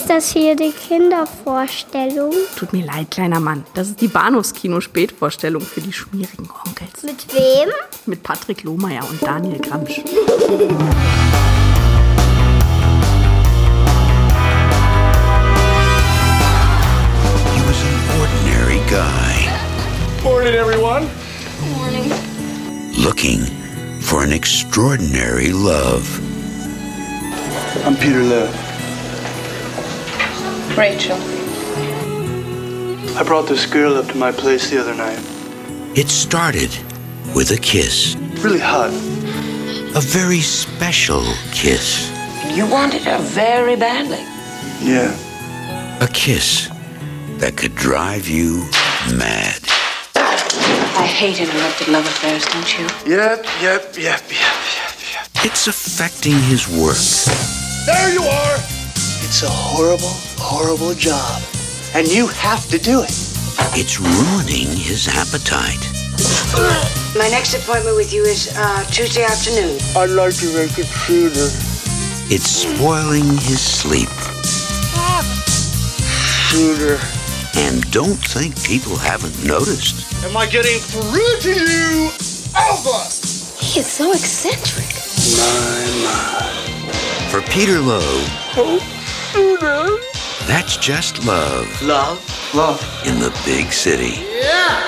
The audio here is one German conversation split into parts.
Ist das hier die Kindervorstellung? Tut mir leid, kleiner Mann. Das ist die Bahnhofskino-Spätvorstellung für die schmierigen Onkels. Mit wem? Mit Patrick Lohmeier und Daniel Gramsch. He was an ordinary guy Morning, everyone. looking for an extraordinary love. I'm Peter Lev. Rachel. I brought this girl up to my place the other night. It started with a kiss, Really hot. a very special kiss, You wanted her very badly. Yeah. a kiss that could drive you mad. I hate interrupted love affairs, don't you? Yep, yep, yep, yep, yep, yep. It's affecting his work. There you are. It's a horrible, horrible job. And you have to do it. It's ruining his appetite. My next appointment with you is uh, Tuesday afternoon. I'd like to make it sooner. It's spoiling his sleep. Sooner. And don't think people haven't noticed. Am I getting through to you? Over. He is so eccentric. My, my. For Peter Lowe, that's just love Love? Love. in the big city.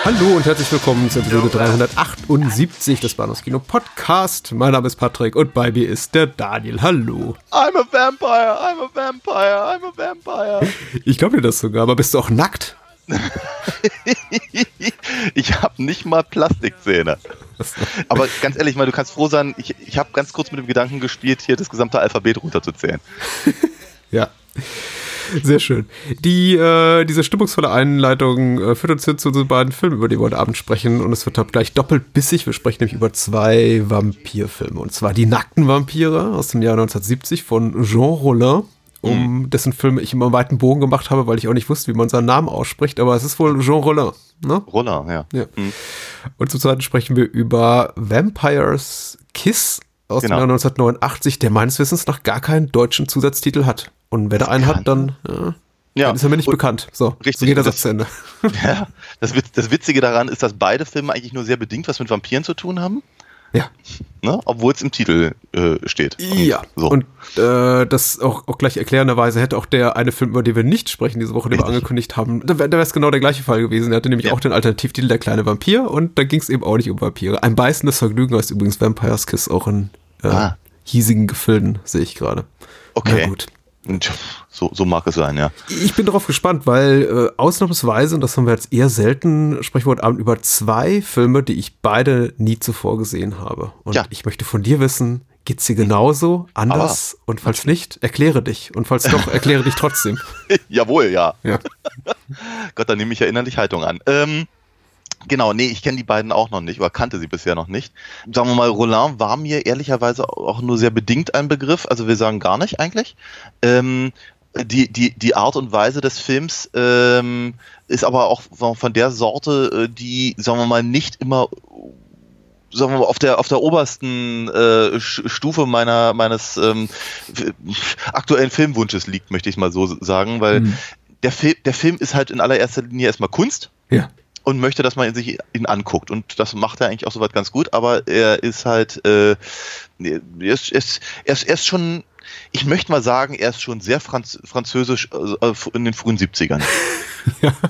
Hallo und herzlich willkommen zur Episode 378 des Bahnhofskino Podcast. Mein Name ist Patrick und bei mir ist der Daniel. Hallo. I'm a vampire. I'm a vampire. I'm a vampire. Ich glaube dir das sogar, aber bist du auch nackt? ich habe nicht mal Plastikzähne. Aber ganz ehrlich, mal, du kannst froh sein, ich, ich habe ganz kurz mit dem Gedanken gespielt, hier das gesamte Alphabet runterzuzählen. Ja. Sehr schön. Die, äh, diese stimmungsvolle Einleitung äh, führt uns hin zu den beiden Filmen, über die wir heute Abend sprechen. Und es wird halt gleich doppelt bissig. Wir sprechen nämlich über zwei Vampirfilme. Und zwar Die nackten Vampire aus dem Jahr 1970 von Jean Rollin, um dessen Filme ich immer einen weiten Bogen gemacht habe, weil ich auch nicht wusste, wie man seinen Namen ausspricht. Aber es ist wohl Jean Rollin. Ne? Roller, ja. Ja. Und zum Zweiten sprechen wir über Vampires Kiss aus Genau. dem Jahr 1989, der meines Wissens nach gar keinen deutschen Zusatztitel hat. Und wer da einen hat, dann, ja, Ja, dann ist er mir nicht und- bekannt. So, Richtig, so geht der das- Satz zu Ende. Ja, das, das Witzige daran ist, dass beide Filme eigentlich nur sehr bedingt was mit Vampiren zu tun haben, Ja. ne? obwohl es im Titel äh, steht. Und Ja, So. und äh, das auch, auch gleich erklärenderweise hätte auch der eine Film, über den wir nicht sprechen diese Woche, den wir angekündigt haben, da wäre es genau der gleiche Fall gewesen. Der hatte nämlich Ja. auch den Alternativtitel Der kleine Vampir und da ging es eben auch nicht um Vampire. Ein beißendes Vergnügen heißt übrigens Vampire's Kiss auch in äh, Ah. hiesigen Gefilden, sehe ich gerade. okay. Na gut. So, so mag es sein, ja. Ich bin darauf gespannt, weil äh, ausnahmsweise, und das haben wir jetzt eher selten, sprechen wir heute Abend über zwei Filme, die ich beide nie zuvor gesehen habe. Und Ja. ich möchte von dir wissen, geht's dir genauso, anders? und falls nicht, erkläre dich. Und falls doch, erkläre dich trotzdem. Jawohl, ja. Ja. Gott, da nehme ich ja innerlich Haltung an. Ähm, genau, nee, ich kenne die beiden auch noch nicht oder kannte sie bisher noch nicht. Sagen wir mal, Roland war mir ehrlicherweise auch nur sehr bedingt ein Begriff, also wir sagen gar nicht eigentlich. Ähm, die, die, die Art und Weise des Films ähm, ist aber auch von der Sorte, äh, die, sagen wir mal, nicht immer sagen wir mal, auf der auf der obersten äh, Stufe meiner meines ähm, aktuellen Filmwunsches liegt, möchte ich mal so sagen, weil Hm. der Film der Film ist halt in allererster Linie erstmal Kunst Ja. Und möchte, dass man sich ihn anguckt und das macht er eigentlich auch soweit ganz gut, aber er ist halt äh, er ist, er ist, er ist, er ist schon ich möchte mal sagen, er ist schon sehr franz französisch äh, in den frühen 70ern. Ja.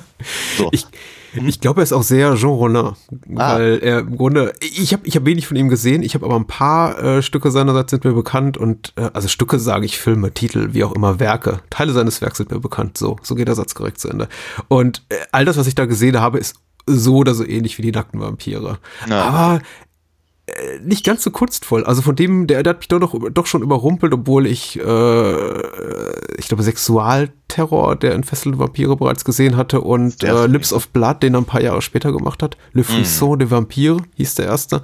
So. Ich, ich glaube, er ist auch sehr Jean Rollin, Ah. weil er im Grunde, ich habe ich hab wenig von ihm gesehen, ich habe aber ein paar äh, Stücke seinerseits sind mir bekannt und, äh, also Stücke sage ich, Filme, Titel, wie auch immer, Werke, Teile seines Werks sind mir bekannt, so, so geht der Satz korrekt zu Ende. Und äh, all das, was ich da gesehen habe, ist so oder so ähnlich wie die nackten Vampire. Ja. Aber äh, nicht ganz so kunstvoll. Also von dem, der, der hat mich doch, noch, doch schon überrumpelt, obwohl ich, äh, ich glaube, Sexualterror, der entfesselte Vampire bereits gesehen hatte und äh. Lips of Blood, den er ein paar Jahre später gemacht hat. Le Frisson de Vampire hieß der erste.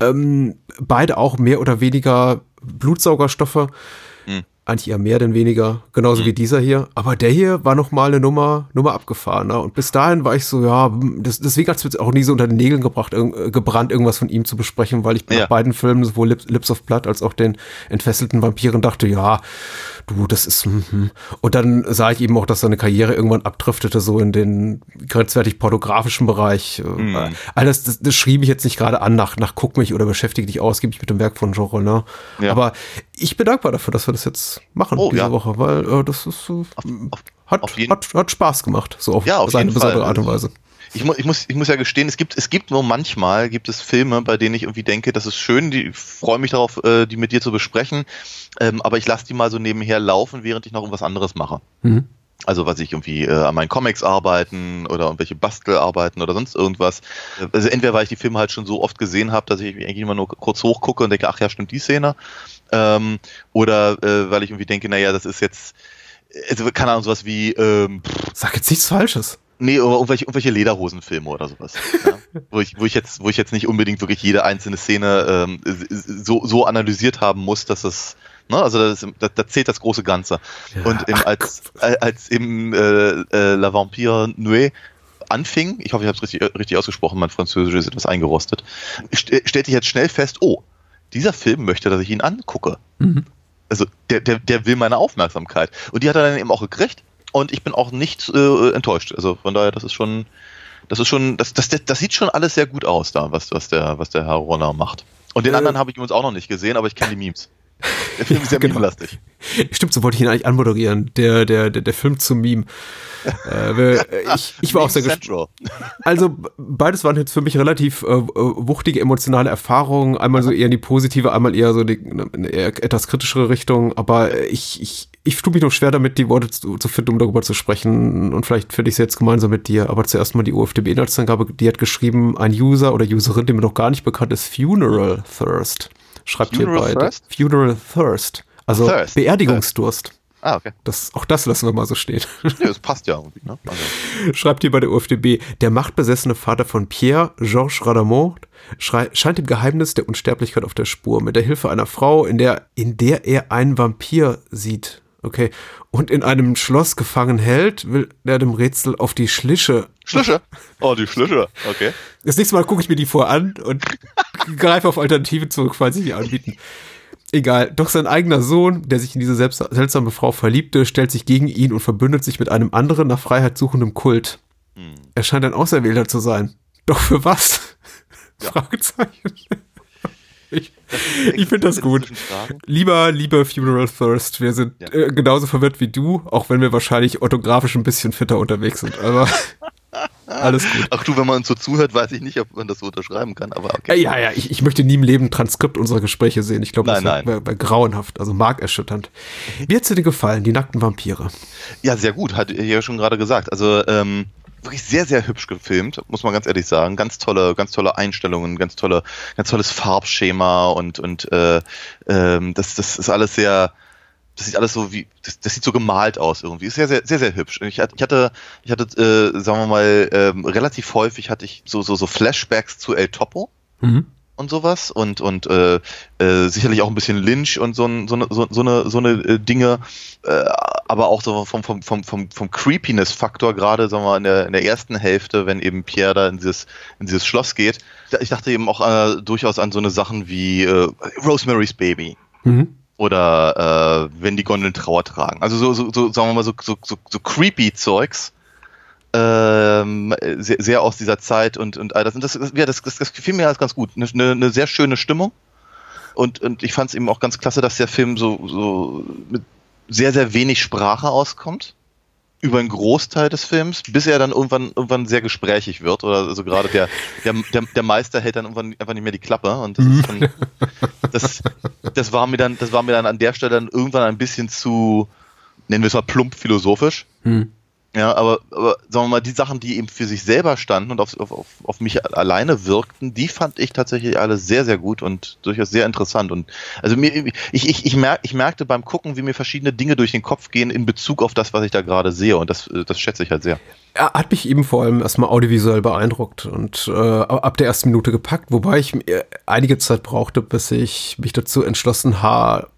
Ähm, beide auch mehr oder weniger Blutsaugerstoffe. Eigentlich eher mehr denn weniger, genauso Mhm. wie dieser hier. Aber der hier war noch mal eine Nummer, Nummer abgefahrener. Und bis dahin war ich so, ja, das, deswegen hat es mir auch nie so unter den Nägeln gebracht, irg- äh, gebrannt, irgendwas von ihm zu besprechen, weil ich Ja. nach beiden Filmen, sowohl Lips, Lips of Blood als auch den entfesselten Vampiren, dachte, ja, du, das ist. hm, hm. Und dann sah ich eben auch, dass seine Karriere irgendwann abdriftete, so in den grenzwertig pornografischen Bereich. Äh, All das, das, das schrieb ich jetzt nicht gerade an, nach, nach guck mich oder beschäftige dich ausgiebig mit dem Werk von Jean Rollin. Ja. Aber ich bin dankbar dafür, dass wir das jetzt machen Oh, diese ja. Woche, weil äh, das ist so, auf- hat, auf hat, hat Spaß gemacht, so auf, Ja, auf seine besondere Fall. Art und Weise. Ich, mu ich, muss, ich muss ja gestehen, es gibt, es gibt nur manchmal, gibt es Filme, bei denen ich irgendwie denke, das ist schön, die ich freue mich darauf, äh, die mit dir zu besprechen, ähm, aber ich lasse die mal so nebenher laufen, während ich noch irgendwas anderes mache. Mhm. Also was ich irgendwie äh, an meinen Comics arbeiten oder irgendwelche Bastelarbeiten oder sonst irgendwas. Also entweder weil ich die Filme halt schon so oft gesehen habe, dass ich eigentlich immer nur kurz hochgucke und denke, ach ja, stimmt die Szene. Ähm, oder äh, weil ich irgendwie denke, naja, das ist jetzt, also keine Ahnung, sowas wie, ähm, Sag jetzt nichts Falsches. Nee, oder irgendwelche, irgendwelche Lederhosenfilme oder sowas. Ja? wo, ich, wo, ich jetzt, wo ich jetzt nicht unbedingt wirklich jede einzelne Szene ähm, so, so analysiert haben muss, dass es. Ne, also das, da, da zählt das große Ganze. Ja, Und ach, als, äh, als im äh, äh, La Vampire Nuit anfing, ich hoffe, ich habe es richtig, richtig ausgesprochen, mein Französisch ist etwas eingerostet, st stellte ich jetzt schnell fest, oh, dieser Film möchte, dass ich ihn angucke. Mhm. Also der, der, der will meine Aufmerksamkeit. Und die hat er dann eben auch gekriegt. Und ich bin auch nicht äh, enttäuscht. Also von daher, das ist schon, das ist schon, das, das, das sieht schon alles sehr gut aus da, was, was der, was der Herr Ronner macht. Und den Äh. anderen habe ich übrigens auch noch nicht gesehen, aber ich kenne die Memes. Der Film ist sehr Genau. meme-lastig. Stimmt, so wollte ich ihn eigentlich anmoderieren. Der, der, der, der Film zum Meme. äh, ich, ich war auch sehr gespannt. Also beides waren jetzt für mich relativ äh, wuchtige emotionale Erfahrungen. Einmal so eher in die positive, einmal eher so die, eine eher etwas kritischere Richtung. Aber ich, ich, ich tue mich noch schwer damit, die Worte zu, zu finden, um darüber zu sprechen. Und vielleicht finde ich es jetzt gemeinsam mit dir. Aber zuerst mal die UFDB-Inhaltsangabe. Die hat geschrieben, ein User oder Userin, die mir noch gar nicht bekannt ist, Funeral Thirst. Schreibt Funeral hier bei Thirst? Funeral Thirst. Also Thirst. Beerdigungsdurst. Ah, okay. Das, auch das lassen wir mal so stehen. Ja, das passt ja irgendwie. Ne? Also, Schreibt hier bei der UFDB, der machtbesessene Vater von Pierre, Georges Radamont, scheint dem Geheimnis der Unsterblichkeit auf der Spur, mit der Hilfe einer Frau, in der, in der er einen Vampir sieht. Okay. Und in einem Schloss gefangen hält, will er dem Rätsel auf die Schlische. Schlüsche. Oh, die Schlüsche. Okay. Das nächste Mal gucke ich mir die vor an und greife auf Alternativen zurück, falls sie die anbieten. Egal, doch sein eigener Sohn, der sich in diese seltsame Frau verliebte, stellt sich gegen ihn und verbündet sich mit einem anderen nach Freiheit suchenden Kult. Er scheint ein Auserwählter zu sein. Doch für was? Fragezeichen. Ich, ich finde das gut. Lieber, lieber Funeral Thirst, wir sind Ja. äh, genauso verwirrt wie du, auch wenn wir wahrscheinlich orthografisch ein bisschen fitter unterwegs sind. Aber alles gut. Ach du, wenn man uns so zuhört, weiß ich nicht, ob man das so unterschreiben kann, aber okay. Äh, Ja, ja, ich, ich möchte nie im Leben ein Transkript unserer Gespräche sehen. Ich glaube, das wäre wär, grauenhaft, also markerschütternd. Wie hat's dir denn gefallen, die nackten Vampire? Ja, sehr gut, hat ihr ja schon gerade gesagt. Also ähm, wirklich sehr, sehr hübsch gefilmt, muss man ganz ehrlich sagen. Ganz tolle, ganz tolle Einstellungen, ganz tolle, ganz tolles Farbschema und und äh, ähm, das, das ist alles sehr. Das sieht alles so wie, das, das sieht so gemalt aus irgendwie. Ist sehr, sehr, sehr, sehr hübsch. Ich hatte, ich hatte, ich hatte, äh, sagen wir mal, ähm, relativ häufig hatte ich so, so, so Flashbacks zu El Topo Mhm. Und sowas und und äh, äh, sicherlich auch ein bisschen Lynch und so, so eine so, so eine so eine äh, Dinge, äh, aber auch so vom vom vom vom, vom Creepiness-Faktor gerade sagen wir mal in der in der ersten Hälfte, wenn eben Pierre da in dieses in dieses Schloss geht. Ich dachte eben auch äh, durchaus an so eine Sachen wie äh, Rosemary's Baby Mhm. oder äh, wenn die Gondeln Trauer tragen. Also so, so, so sagen wir mal so, so, so, so creepy Zeugs. Ähm, sehr, sehr aus dieser Zeit und, und all das. Und das, das, ja, das, das, das gefiel mir alles ganz gut. Eine, eine, sehr schöne Stimmung. Und, und ich fand es eben auch ganz klasse, dass der Film so, so mit sehr, sehr wenig Sprache auskommt. Über einen Großteil des Films, bis er dann irgendwann, irgendwann sehr gesprächig wird. Oder also gerade der, der, der, der Meister hält dann irgendwann einfach nicht mehr die Klappe. Und das schon, das, das war mir dann, das war mir dann an der Stelle dann irgendwann ein bisschen zu, nennen wir es mal plump philosophisch. Mhm. Ja, aber, aber sagen wir mal, die Sachen, die eben für sich selber standen und auf, auf, auf, mich alleine wirkten, die fand ich tatsächlich alle sehr, sehr gut und durchaus sehr interessant. Und also mir, ich, ich, ich, merk, ich merkte beim Gucken, wie mir verschiedene Dinge durch den Kopf gehen in Bezug auf das, was ich da gerade sehe. Und das, äh, das schätze ich halt sehr. Er hat mich eben vor allem erstmal audiovisuell beeindruckt und äh, ab der ersten Minute gepackt, wobei ich einige Zeit brauchte, bis ich mich dazu entschlossen habe,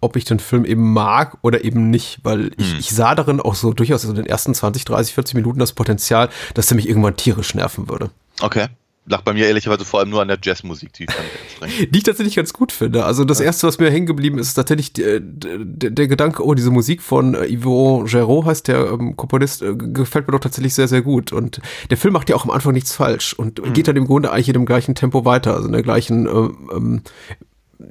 ob ich den Film eben mag oder eben nicht, weil ich, Hm. ich sah darin auch so durchaus in den ersten 20, 30, 40 Minuten das Potenzial, dass er mich irgendwann tierisch nerven würde. Okay. Lag bei mir ehrlicherweise vor allem nur an der Jazzmusik, die fand ich anstrengend. Die ich tatsächlich ganz gut finde. Also das erste, was mir hängen geblieben ist, ist tatsächlich der, der, der Gedanke, oh, diese Musik von äh, Yvon Giraud heißt der ähm, Komponist, äh, gefällt mir doch tatsächlich sehr, sehr gut. Und der Film macht ja auch am Anfang nichts falsch und geht dann im Grunde eigentlich in dem gleichen Tempo weiter, also in der gleichen ähm, ähm,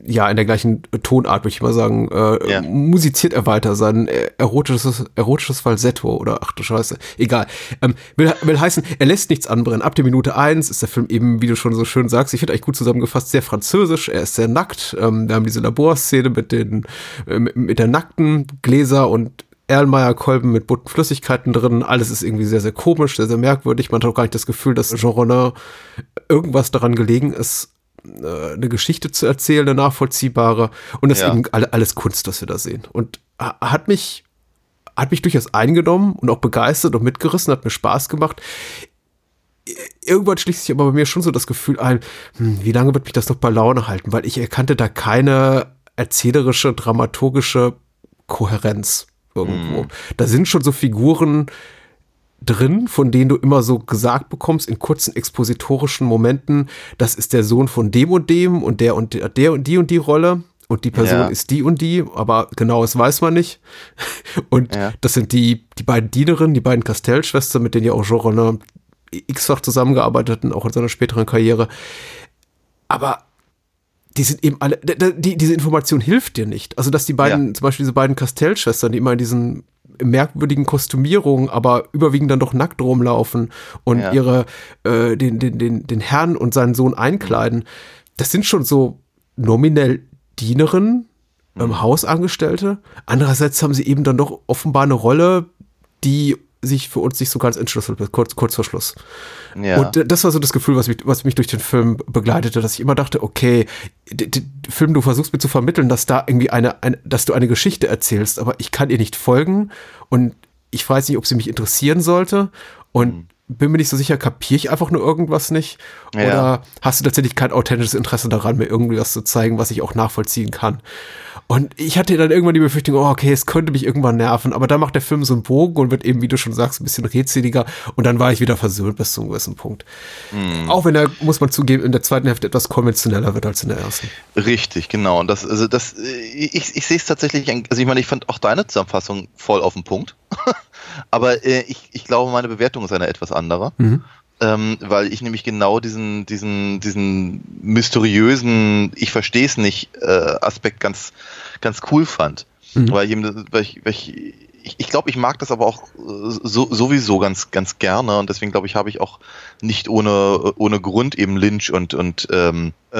ja, in der gleichen Tonart, würde ich mal sagen, äh, Ja. musiziert er weiter sein äh, erotisches, erotisches Falsetto oder ach du Scheiße, egal. Ähm, will, will heißen, er lässt nichts anbrennen. Ab der Minute eins ist der Film eben, wie du schon so schön sagst, ich finde eigentlich gut zusammengefasst, sehr französisch, er ist sehr nackt. Ähm, wir haben diese Laborszene mit den, äh, mit, mit der nackten Gläser und Erlenmeyer-Kolben mit bunten Flüssigkeiten drin. Alles ist irgendwie sehr, sehr komisch, sehr, sehr merkwürdig. Man hat auch gar nicht das Gefühl, dass Jean Ronin irgendwas daran gelegen ist, eine Geschichte zu erzählen, eine nachvollziehbare. Und das Ja. ist eben alle, alles Kunst, was wir da sehen. Und ha- hat mich, hat mich durchaus eingenommen und auch begeistert und mitgerissen, hat mir Spaß gemacht. Irgendwann schließt sich aber bei mir schon so das Gefühl ein, hm, wie lange wird mich das noch bei Laune halten? Weil ich erkannte da keine erzählerische, dramaturgische Kohärenz irgendwo. Da sind schon so Figuren, drin, von denen du immer so gesagt bekommst in kurzen expositorischen Momenten, das ist der Sohn von dem und dem und der und der, der und die und die Rolle und die Person Ja. ist die und die, aber genaues weiß man nicht. Und Ja. das sind die, die beiden Dienerinnen, die beiden Castellschwestern, mit denen ja auch Jean x-fach zusammengearbeitet hatten, auch in seiner späteren Karriere. Aber die sind eben alle, die, diese Information hilft dir nicht. Also, dass die beiden, Ja. zum Beispiel diese beiden Castellschwestern, die immer in diesen merkwürdigen Kostümierungen, aber überwiegend dann doch nackt rumlaufen und Ja. ihre, äh, den, den, den, den Herrn und seinen Sohn einkleiden, das sind schon so nominell Dienerinnen, ähm, Hausangestellte. Andererseits haben sie eben dann doch offenbar eine Rolle, die sich für uns nicht so ganz entschlüsselt wird, kurz, kurz vor Schluss. Ja. Und äh, das war so das Gefühl, was mich, was mich durch den Film begleitete, dass ich immer dachte, okay, Film, du versuchst mir zu vermitteln, dass da irgendwie eine, eine, dass du eine Geschichte erzählst, aber ich kann ihr nicht folgen und ich weiß nicht, ob sie mich interessieren sollte und bin mir nicht so sicher, kapiere ich einfach nur irgendwas nicht? Ja. Oder hast du tatsächlich kein authentisches Interesse daran, mir irgendwie was zu zeigen, was ich auch nachvollziehen kann? Und ich hatte dann irgendwann die Befürchtung, oh, okay, es könnte mich irgendwann nerven, aber dann macht der Film so einen Bogen und wird eben, wie du schon sagst, ein bisschen rätseliger und dann war ich wieder versöhnt bis zu einem gewissen Punkt. Auch wenn er, muss man zugeben, in der zweiten Hälfte etwas konventioneller wird als in der ersten. Richtig, genau. Und das, also das, äh, ich, ich sehe es tatsächlich, also ich meine, ich fand auch deine Zusammenfassung voll auf den Punkt. Aber äh, ich, ich glaube, meine Bewertung ist eine etwas andere. Ähm, weil ich nämlich genau diesen, diesen, diesen mysteriösen, ich verstehe es nicht, äh, Aspekt ganz, ganz cool fand. Weil, ich, eben- weil ich, weil ich, ich, ich glaube, ich mag das aber auch äh, so, sowieso ganz, ganz gerne und deswegen glaube ich, habe ich auch nicht ohne, ohne Grund eben Lynch und, und ähm, äh,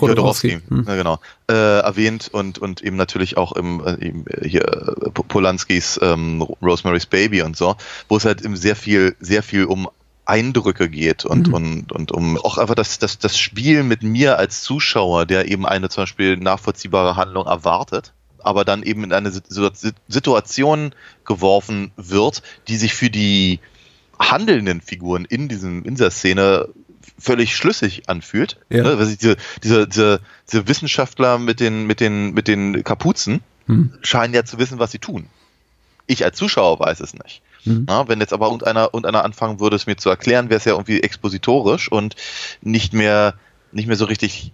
Jodorowsky, Hm. ja, genau, äh, erwähnt und, und eben natürlich auch im, äh, eben hier äh, Po- Polanskis ähm, Rosemary's Baby und so, wo es halt eben sehr viel, sehr viel um Eindrücke geht und, und, und um auch einfach das, das, das Spiel mit mir als Zuschauer, der eben eine zum Beispiel nachvollziehbare Handlung erwartet, aber dann eben in eine Situ- Situation geworfen wird, die sich für die handelnden Figuren in diesem, in dieser Szene völlig schlüssig anfühlt. Ja. Ne? Diese, diese, diese, diese Wissenschaftler mit den, mit den, mit den Kapuzen Hm. scheinen ja zu wissen, was sie tun. Ich als Zuschauer weiß es nicht. Hm. Na, wenn jetzt aber irgendeiner, irgendeiner anfangen würde, es mir zu erklären, wäre es ja irgendwie expositorisch und nicht mehr, nicht mehr so richtig,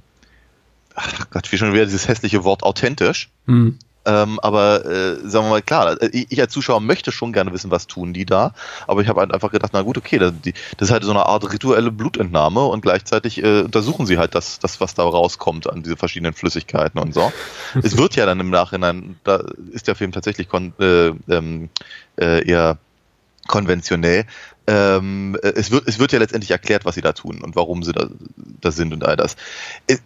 ach Gott, wie schon wieder dieses hässliche Wort authentisch. Hm. Ähm, aber äh, sagen wir mal, klar, äh, ich, ich als Zuschauer möchte schon gerne wissen, was tun die da. Aber ich habe halt einfach gedacht, na gut, okay, das, die, das ist halt so eine Art rituelle Blutentnahme und gleichzeitig äh, untersuchen sie halt das, das, was da rauskommt an diese verschiedenen Flüssigkeiten und so. es wird ja dann im Nachhinein, da ist der Film tatsächlich kon äh, ähm, äh, eher konventionell. Ähm, äh, es, wird, es wird ja letztendlich erklärt, was sie da tun und warum sie da, da sind und all das. Es,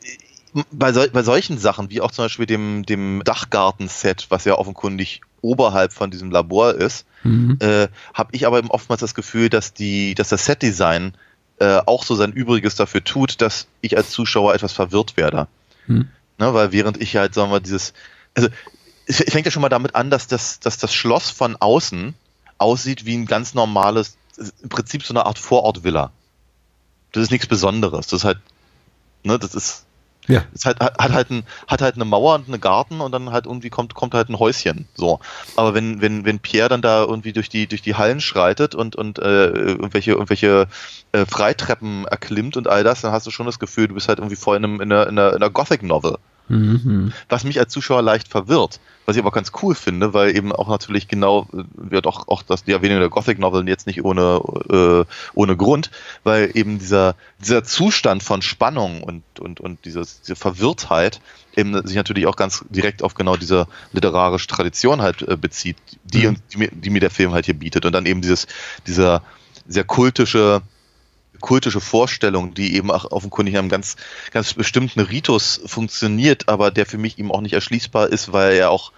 bei, sol bei solchen Sachen, wie auch zum Beispiel dem, dem Dachgarten-Set, was ja offenkundig oberhalb von diesem Labor ist, Mhm. äh, habe ich aber eben oftmals das Gefühl, dass, die, dass das Set-Design äh, auch so sein Übriges dafür tut, dass ich als Zuschauer etwas verwirrt werde. Hm. Ne, weil während ich halt, sagen wir, dieses, also es fängt ja schon mal damit an, dass das, dass das Schloss von außen aussieht wie ein ganz normales ist im Prinzip so eine Art Vorortvilla. Das ist nichts Besonderes. Das ist halt, ne, das ist, Ja. halt, hat, hat halt ein, hat halt eine Mauer und einen Garten und dann halt irgendwie kommt, kommt halt ein Häuschen. So. Aber wenn, wenn, wenn Pierre dann da irgendwie durch die, durch die Hallen schreitet und, und äh, irgendwelche, irgendwelche äh, Freitreppen erklimmt und all das, dann hast du schon das Gefühl, du bist halt irgendwie voll in, einem, in einer, in einer Gothic-Novel. Was mich als Zuschauer leicht verwirrt, was ich aber ganz cool finde, weil eben auch natürlich genau äh, wird auch, auch das die Erwähnung der Gothic Novel jetzt nicht ohne, äh, ohne Grund, weil eben dieser, dieser Zustand von Spannung und, und, und dieses, diese Verwirrtheit eben sich natürlich auch ganz direkt auf genau diese literarische Tradition halt äh, bezieht, die, Mhm. die, mir, die mir der Film halt hier bietet. Und dann eben dieses, dieser sehr kultische, kultische Vorstellung, die eben auch offenkundig in einem ganz, ganz bestimmten Ritus funktioniert, aber der für mich eben auch nicht erschließbar ist, weil er auch,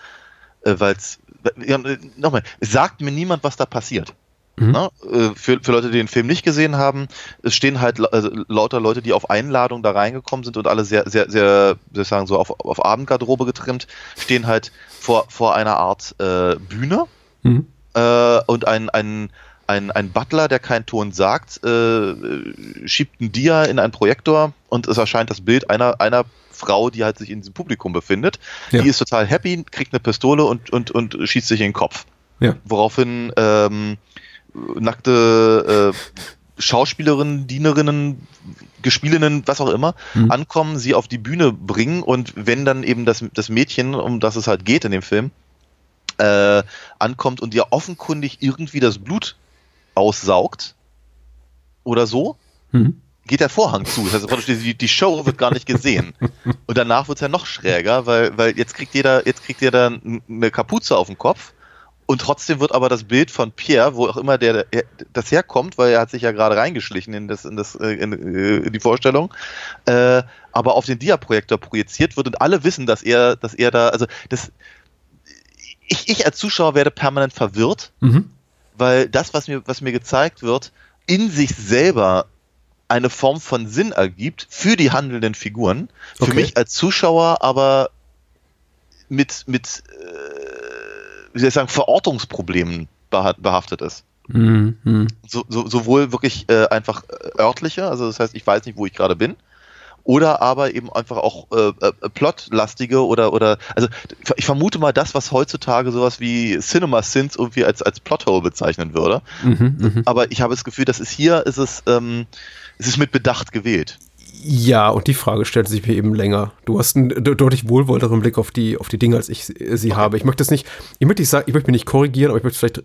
äh, weil es, ja, nochmal, es sagt mir niemand, was da passiert. Mhm. Ne? Äh, Für, für Leute, die den Film nicht gesehen haben, es stehen halt also lauter Leute, die auf Einladung da reingekommen sind und alle sehr, sehr, sehr, wie soll ich sagen, so auf, auf Abendgarderobe getrimmt, stehen halt vor, vor einer Art äh, Bühne Mhm. äh, und ein, ein, ein, ein Butler, der keinen Ton sagt, äh, schiebt ein Dia in einen Projektor und es erscheint das Bild einer, einer Frau, die halt sich in diesem Publikum befindet. Ja. Die ist total happy, kriegt eine Pistole und, und, und schießt sich in den Kopf. Ja. Woraufhin ähm, nackte äh, Schauspielerinnen, Dienerinnen, Gespielinnen, was auch immer, Mhm. ankommen, sie auf die Bühne bringen und wenn dann eben das, das Mädchen, um das es halt geht in dem Film, äh, ankommt und ihr offenkundig irgendwie das Blut aussaugt oder so, Mhm. geht der Vorhang zu. Das heißt, die, die Show wird gar nicht gesehen. Und danach wird es ja noch schräger, weil, weil jetzt kriegt jeder, jetzt kriegt jeder eine Kapuze auf den Kopf. Und trotzdem wird aber das Bild von Pierre, wo auch immer der, der das herkommt, weil er hat sich ja gerade reingeschlichen in das, in das, äh, in, äh, in die Vorstellung, äh, aber auf den Dia-Projektor projiziert wird und alle wissen, dass er, dass er da, also das, ich, ich als Zuschauer werde permanent verwirrt, Mhm. Weil das, was mir, was mir gezeigt wird, in sich selber eine Form von Sinn ergibt für die handelnden Figuren. Für Okay. mich als Zuschauer aber mit, mit äh, wie soll ich sagen, Verortungsproblemen beha- behaftet ist. Mhm. Mhm. So, so, sowohl wirklich äh, einfach äh, örtliche, also das heißt, ich weiß nicht, wo ich gerade bin, oder aber eben einfach auch äh, äh, plotlastige oder oder also ich vermute mal das, was heutzutage sowas wie Cinema Sins irgendwie als als Plothole bezeichnen würde. Mhm. Mhm. Aber ich habe das Gefühl, dass es hier ist es ähm, es ist mit Bedacht gewählt. Ja, und die Frage stellt sich mir eben länger. Du hast einen de- deutlich wohlwollteren Blick auf die, auf die Dinge, als ich sie sie habe. Ich möchte es nicht, ich möchte nicht sagen, ich möchte mich nicht korrigieren, aber ich möchte vielleicht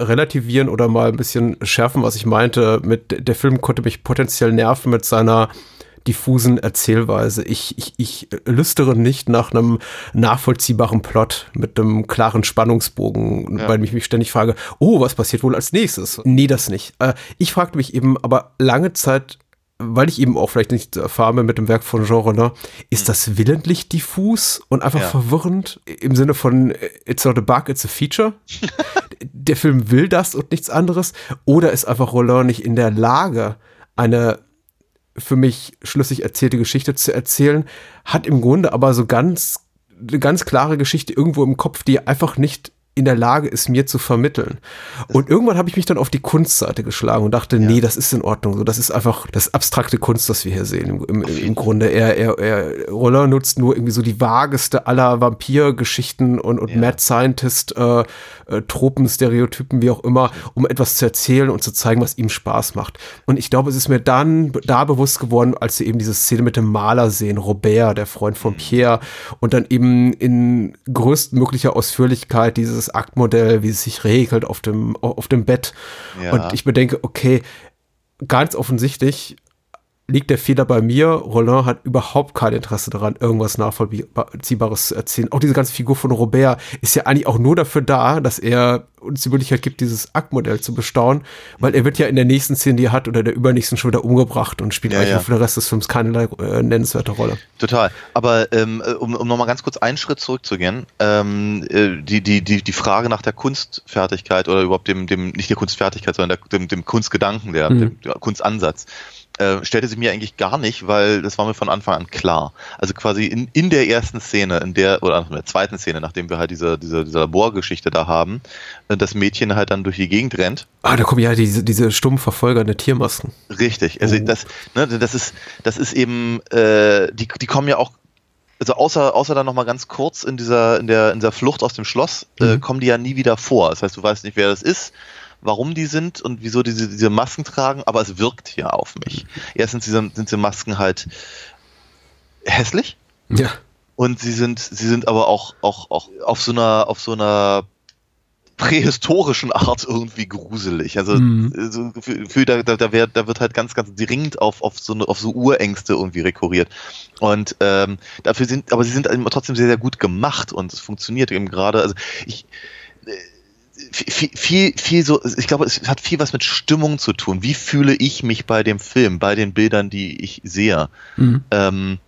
relativieren oder mal ein bisschen schärfen, was ich meinte. Mit der Film konnte mich potenziell nerven mit seiner diffusen Erzählweise. Ich, ich, ich lüstere nicht nach einem nachvollziehbaren Plot mit einem klaren Spannungsbogen, Ja. weil ich mich ständig frage, oh, was passiert wohl als nächstes? Nee, das nicht. Äh, ich fragte mich eben aber lange Zeit, weil ich eben auch vielleicht nicht erfahren bin mit dem Werk von Jean Renoir, ist das willentlich diffus und einfach Ja. verwirrend im Sinne von äh, it's not a bug, it's a feature? Der Film will das und nichts anderes? Oder ist einfach Roland nicht in der Lage, eine für mich schlüssig erzählte Geschichte zu erzählen, hat im Grunde aber so ganz, eine ganz klare Geschichte irgendwo im Kopf, die einfach nicht in der Lage ist, mir zu vermitteln. Und irgendwann habe ich mich dann auf die Kunstseite geschlagen und dachte, nee, das ist in Ordnung. So, das ist einfach das abstrakte Kunst, das wir hier sehen. Im, im, im Grunde, er, er, er, Roller nutzt nur irgendwie so die vageste aller Vampirgeschichten und, und Ja. Mad Scientist, äh, äh, Tropen, Stereotypen, wie auch immer, um etwas zu erzählen und zu zeigen, was ihm Spaß macht. Und ich glaube, es ist mir dann da bewusst geworden, als wir eben diese Szene mit dem Maler sehen, Robert, der Freund von Pierre, und dann eben in größtmöglicher Ausführlichkeit dieses Aktmodell, wie es sich regelt auf dem, auf dem Bett. Ja. Und ich bedenke, okay, ganz offensichtlich liegt der Fehler bei mir. Roland hat überhaupt kein Interesse daran, irgendwas Nachvollziehbares zu erzählen. Auch diese ganze Figur von Robert ist ja eigentlich auch nur dafür da, dass er uns die Möglichkeit gibt, dieses Aktmodell zu bestaunen, weil er wird ja in der nächsten Szene, die er hat, oder der übernächsten schon wieder umgebracht und spielt Ja, eigentlich ja. für den Rest des Films keine äh, nennenswerte Rolle. Total. Aber ähm, äh, um, um nochmal ganz kurz einen Schritt zurückzugehen, ähm, äh, die, die, die, die Frage nach der Kunstfertigkeit oder überhaupt dem, dem nicht der Kunstfertigkeit, sondern der, dem, dem Kunstgedanken, der, Mhm. dem, der Kunstansatz. Äh, stellte sich mir eigentlich gar nicht, weil das war mir von Anfang an klar. Also quasi in, in der ersten Szene, in der, oder in der zweiten Szene, nachdem wir halt diese, diese, diese Laborgeschichte da haben, äh, das Mädchen halt dann durch die Gegend rennt. Ah, da kommen ja diese, diese stumm verfolgernde Tiermasken. Richtig, also Oh. das, ne, das ist, das ist eben, äh, die, die kommen ja auch, also außer, außer dann nochmal ganz kurz in dieser, in der, in dieser Flucht aus dem Schloss, äh, Mhm. kommen die ja nie wieder vor. Das heißt, du weißt nicht, wer das ist, warum die sind und wieso diese, diese Masken tragen, aber es wirkt ja auf mich. Erstens sind, sind diese Masken halt hässlich Ja. und sie sind, sie sind aber auch, auch, auch auf so einer, auf so einer prähistorischen Art irgendwie gruselig. Also Mhm. so für, für da, da, wird, da wird halt ganz, ganz dringend auf, auf, so, eine, auf so Urängste irgendwie rekurriert. Und ähm, dafür sind, aber sie sind trotzdem sehr, sehr gut gemacht und es funktioniert eben gerade. Also ich viel, viel, viel so, ich glaube, es hat viel was mit Stimmung zu tun. Wie fühle ich mich bei dem Film, bei den Bildern, die ich sehe? Mhm. Ähm,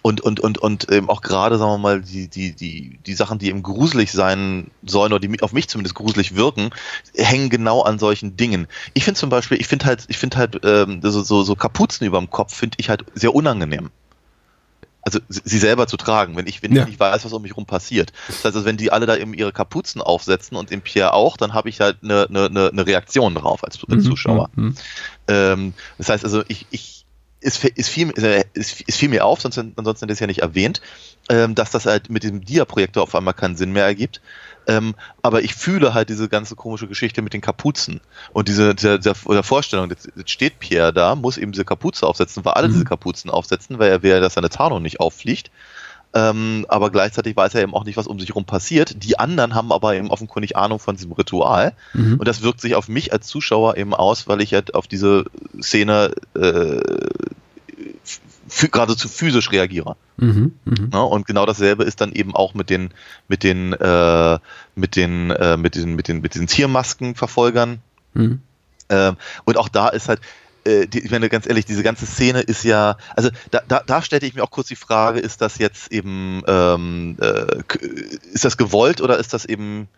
und, und, und, und eben auch gerade, sagen wir mal, die, die, die, die Sachen, die eben gruselig sein sollen oder die auf mich zumindest gruselig wirken, hängen genau an solchen Dingen. Ich finde zum Beispiel, ich finde halt, ich finde halt, ähm, so, so, so Kapuzen über dem Kopf finde ich halt sehr unangenehm. Also sie selber zu tragen, wenn ich, wenn Ja. ich nicht weiß, was um mich rum passiert. Das heißt, also, wenn die alle da eben ihre Kapuzen aufsetzen und im Pierre auch, dann habe ich halt eine, eine, eine Reaktion drauf als, als Zuschauer. Mhm. Ähm, das heißt also, ich, ich es, fiel, äh, es, es fiel mir auf, sonst, ansonsten hätte ich es ja nicht erwähnt, ähm, dass das halt mit diesem Dia-Projektor auf einmal keinen Sinn mehr ergibt. Ähm, aber ich fühle halt diese ganze komische Geschichte mit den Kapuzen und diese, dieser, dieser, Vorstellung, jetzt, jetzt steht Pierre da, muss eben diese Kapuze aufsetzen, weil alle Mhm. diese Kapuzen aufsetzen, weil er will, dass seine Tarnung nicht auffliegt. Ähm, aber gleichzeitig weiß er eben auch nicht, was um sich herum passiert. Die anderen haben aber eben offenkundig Ahnung von diesem Ritual. Mhm. Und das wirkt sich auf mich als Zuschauer eben aus, weil ich halt auf diese Szene äh, geradezu physisch reagiere. Mhm. Mhm. Ne? Und genau dasselbe ist dann eben auch mit den mit den äh, mit den äh, mit den mit den mit den Tiermaskenverfolgern. Mhm. Ähm, und auch da ist halt äh, die, ich meine ganz ehrlich, diese ganze Szene ist ja, also da, da, da stellte ich mir auch kurz die Frage, ist das jetzt eben, ähm, äh, ist das gewollt oder ist das eben,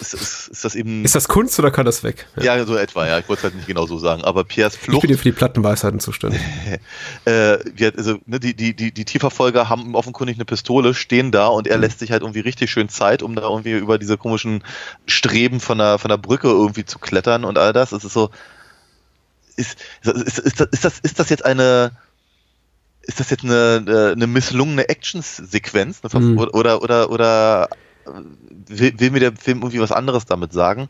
ist, ist, ist das eben, Ist das Kunst oder kann das weg? ja, so etwa, ja, ich wollte es halt nicht genau so sagen, aber Piers Ich Flucht bin hier für die Plattenweisheiten zuständig. äh, wir, also, ne, die, die, die, die Tierverfolger haben offenkundig eine Pistole, stehen da und er Mhm. lässt sich halt irgendwie richtig schön Zeit, um da irgendwie über diese komischen Streben von der, von der Brücke irgendwie zu klettern und all das. Es ist so, ist, ist, ist, das, ist, das, ist das jetzt eine, ist das jetzt eine, eine misslungene Actionsequenz? Eine Mhm. Oder, oder, oder äh, will, will mir der Film irgendwie was anderes damit sagen?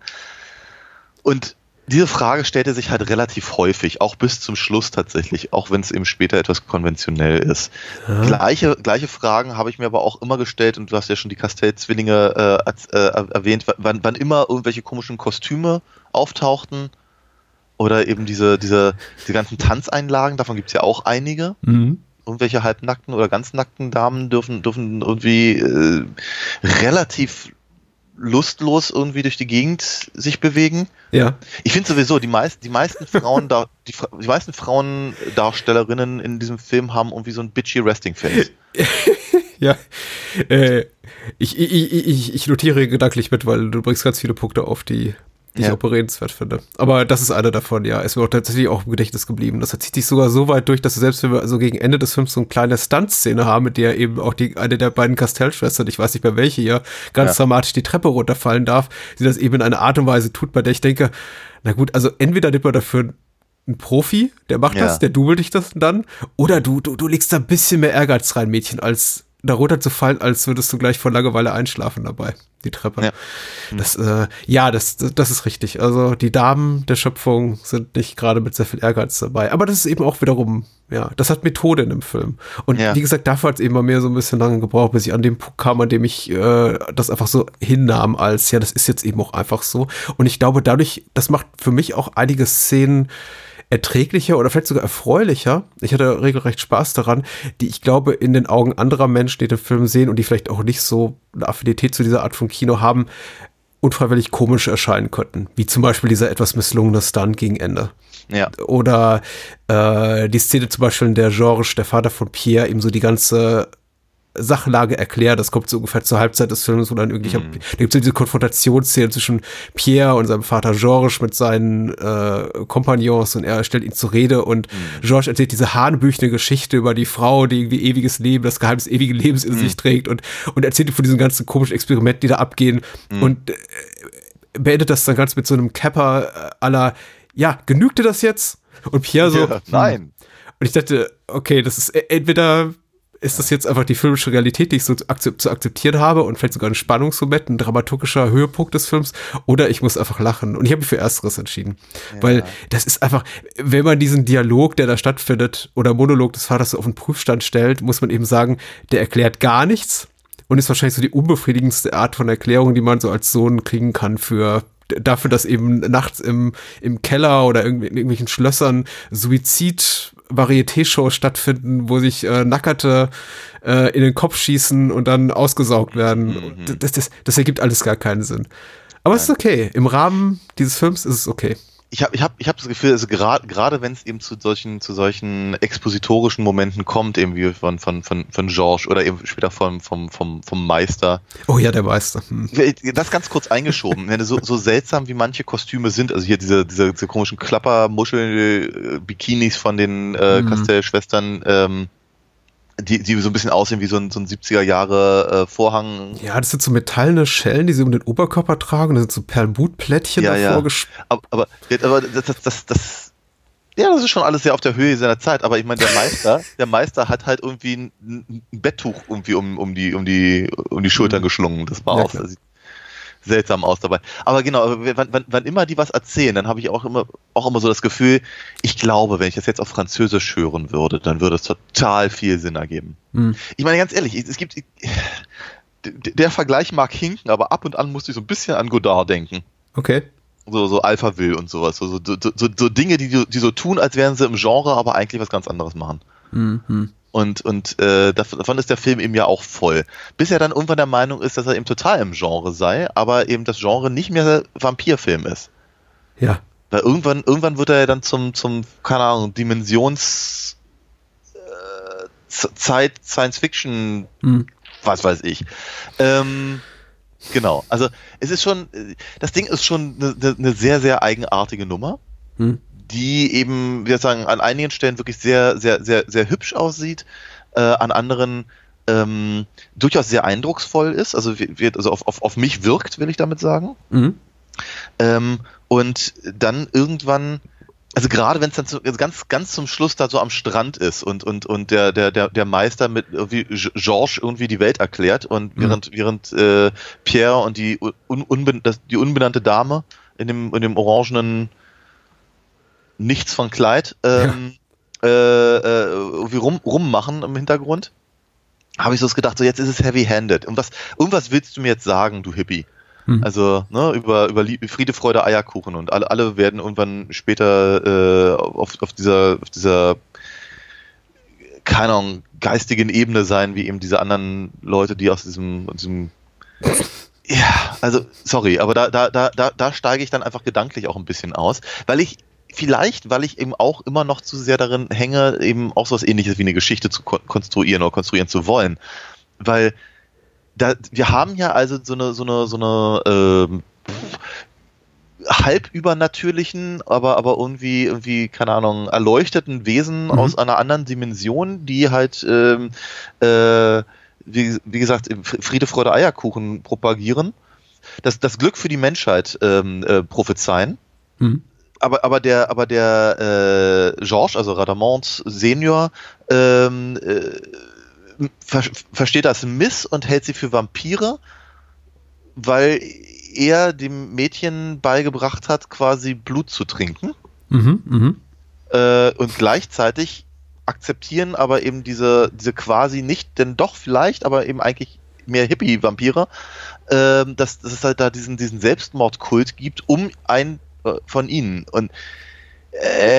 Und diese Frage stellte sich halt relativ häufig, auch bis zum Schluss tatsächlich, auch wenn es eben später etwas konventionell ist. Gleiche, gleiche Fragen habe ich mir aber auch immer gestellt und du hast ja schon die Castell-Zwillinge äh, äh, erwähnt, wann, wann immer irgendwelche komischen Kostüme auftauchten oder eben diese, diese, diese ganzen Tanzeinlagen, davon gibt es ja auch einige Mhm. Irgendwelche halbnackten oder ganz nackten Damen dürfen, dürfen irgendwie äh, relativ lustlos irgendwie durch die Gegend sich bewegen. Ja. Ich finde sowieso, die meisten, die meisten Frauen da, die, die meisten Frauendarstellerinnen in diesem Film haben irgendwie so ein bitchy Resting Face. Ja. Äh, ich, ich, ich, ich notiere gedanklich mit, weil du bringst ganz viele Punkte auf, die, die ich Ja. auch beredenswert finde. Aber das ist einer davon, ja. Ist mir auch tatsächlich auch im Gedächtnis geblieben. Das zieht sich sogar so weit durch, dass selbst wenn wir also gegen Ende des Films so eine kleine Stunt-Szene haben, mit der eben auch die, eine der beiden Castellschwestern, ich weiß nicht mehr welche hier, ganz Ja. dramatisch die Treppe runterfallen darf, sie das eben in einer Art und Weise tut, bei der ich denke, na gut, also entweder nimmt man dafür einen Profi, der macht Ja. das, der dubelt dich das dann, oder du, du, du legst da ein bisschen mehr Ehrgeiz rein, Mädchen, als da runterzufallen, als würdest du gleich vor Langeweile einschlafen dabei, die Treppe. Ja. Das, äh, ja, das, das das ist richtig. Also die Damen der Schöpfung sind nicht gerade mit sehr viel Ehrgeiz dabei. Aber das ist eben auch wiederum, ja, das hat Methode in dem Film. Und Ja. wie gesagt, dafür hat es eben bei mir so ein bisschen lange gebraucht, bis ich an den Punkt kam, an dem ich äh, das einfach so hinnahm, als ja, das ist jetzt eben auch einfach so. Und ich glaube, dadurch, das macht für mich auch einige Szenen erträglicher oder vielleicht sogar erfreulicher. Ich hatte regelrecht Spaß daran, die ich glaube in den Augen anderer Menschen, die den Film sehen und die vielleicht auch nicht so eine Affinität zu dieser Art von Kino haben, unfreiwillig komisch erscheinen könnten. Wie zum Beispiel dieser etwas misslungene Stunt gegen Ende. Ja. Oder äh, die Szene zum Beispiel, in der Georges, der Vater von Pierre, ihm so die ganze Sachlage erklärt. Das kommt so ungefähr zur Halbzeit des Films, wo dann irgendwie, Mhm. da gibt es diese Konfrontationsszene zwischen Pierre und seinem Vater Georges mit seinen äh, Kompagnons und er stellt ihn zur Rede und Mhm. Georges erzählt diese hanebüchene Geschichte über die Frau, die irgendwie ewiges Leben, das Geheimnis ewigen Lebens in Mhm. sich trägt und, und erzählt von diesen ganzen komischen Experimenten, die da abgehen Mhm. und äh, beendet das dann ganz mit so einem Capper äh, aller, ja, genügt dir das jetzt? Und Pierre so, Ja, hm. nein. Und ich dachte, okay, das ist e- entweder ist das jetzt einfach die filmische Realität, die ich so zu, akzep zu akzeptieren habe und vielleicht sogar ein Spannungsmoment, ein dramaturgischer Höhepunkt des Films, oder ich muss einfach lachen. Und ich habe mich für Ersteres entschieden. Weil das ist einfach, wenn man diesen Dialog, der da stattfindet, oder Monolog des Vaters so auf den Prüfstand stellt, muss man eben sagen, der erklärt gar nichts und ist wahrscheinlich so die unbefriedigendste Art von Erklärung, die man so als Sohn kriegen kann für dafür, dass eben nachts im, im Keller oder irgendwie in irgendwelchen Schlössern Suizid Varieté-Shows stattfinden, wo sich äh, Nackerte äh, in den Kopf schießen und dann ausgesaugt werden. Und Das, das, das ergibt alles gar keinen Sinn. Aber es ist okay. Im Rahmen dieses Films ist es okay. Ich habe ich hab, ich hab das Gefühl, also gerade gerade wenn es eben zu solchen zu solchen expositorischen Momenten kommt, eben wie von von von von Georges oder eben später vom vom vom vom Meister. Oh ja, der Meister. Hm. Das ganz kurz eingeschoben, wenn so so seltsam wie manche Kostüme sind, also hier diese diese, diese komischen Klappermuschel Bikinis von den äh, Mhm. Castell-Schwestern, ähm, die die so ein bisschen aussehen wie so ein so ein 70er Jahre äh, Vorhang Ja, das sind so metallene Schellen, die sie um den Oberkörper tragen. Da sind so Perlmutplättchen Ja, davor ja. Aber, aber, aber das, das, das, das, ja, das ist schon alles sehr auf der Höhe seiner Zeit. Aber ich meine, der Meister, der Meister hat halt irgendwie ein, ein Betttuch irgendwie um, um die, um die, um die Schultern geschlungen. Das war Ja, auch, das sieht seltsam aus dabei. Aber genau, wann, wann, wann immer die was erzählen, dann habe ich auch immer, auch immer so das Gefühl, ich glaube, wenn ich das jetzt auf Französisch hören würde, dann würde es total viel Sinn ergeben. Hm. Ich meine, ganz ehrlich, es gibt, der Vergleich mag hinken, aber ab und an musste ich so ein bisschen an Godard denken Okay. So, so Alpha Will und sowas. So, so, so, so Dinge, die, die so tun, als wären sie im Genre, aber eigentlich was ganz anderes machen. Mhm. Und, und äh, dav- davon ist der Film eben ja auch voll. Bis er dann irgendwann der Meinung ist, dass er eben total im Genre sei, aber eben das Genre nicht mehr Vampirfilm ist. Ja. Weil irgendwann, irgendwann wird er ja dann zum, zum keine Ahnung, Dimensions äh, Zeit, Science Fiction, Hm. was weiß ich. Ähm, genau, also es ist schon, äh, das Ding ist schon eine ne sehr, sehr eigenartige Nummer, Hm. die eben, wir sagen, an einigen Stellen wirklich sehr, sehr, sehr, sehr hübsch aussieht, äh, an anderen ähm, durchaus sehr eindrucksvoll ist, also, wir- wir- also auf, auf, auf mich wirkt, will ich damit sagen. Mhm. Ähm, und dann irgendwann, also gerade wenn es dann zu, also ganz, ganz zum Schluss da so am Strand ist und, und, und der, der, der, der Meister mit irgendwie Georges irgendwie die Welt erklärt und Mhm. während, während äh, Pierre und die, un, unben, das, die unbenannte Dame in dem, in dem orangenen Nichts von Kleid ähm, äh, äh, irgendwie rum, rummachen im Hintergrund, habe ich so gedacht, so jetzt ist es heavy-handed. Und was, irgendwas willst du mir jetzt sagen, du Hippie? Hm. Also, ne, über, über Friede, Freude, Eierkuchen und alle, alle werden irgendwann später äh, auf, auf dieser, auf dieser, keine Ahnung, geistigen Ebene sein, wie eben diese anderen Leute, die aus diesem, aus diesem ja, also, sorry, aber da, da, da, da, da steige ich dann einfach gedanklich auch ein bisschen aus, weil ich, vielleicht, weil ich eben auch immer noch zu sehr darin hänge, eben auch so was ähnliches wie eine Geschichte zu kon konstruieren oder konstruieren zu wollen. Weil da, wir haben ja also so eine, so eine, so eine ähm, halb übernatürlichen, aber, aber irgendwie, irgendwie, keine Ahnung, erleuchteten Wesen Mhm. aus einer anderen Dimension, die halt, ähm, äh, wie, wie gesagt, Friede, Freude, Eierkuchen propagieren. Das, das Glück für die Menschheit ähm, äh, prophezeien. Mhm. Aber, aber der, aber der äh, Georges, also Radamont Senior, ähm, äh, ver versteht das Miss und hält sie für Vampire, weil er dem Mädchen beigebracht hat, quasi Blut zu trinken. Mhm. Mhm. Äh, und gleichzeitig akzeptieren aber eben diese, diese quasi nicht, denn doch vielleicht, aber eben eigentlich mehr Hippie-Vampire, ähm, dass, dass es halt da diesen, diesen Selbstmordkult gibt, um ein äh, von ihnen. Und äh,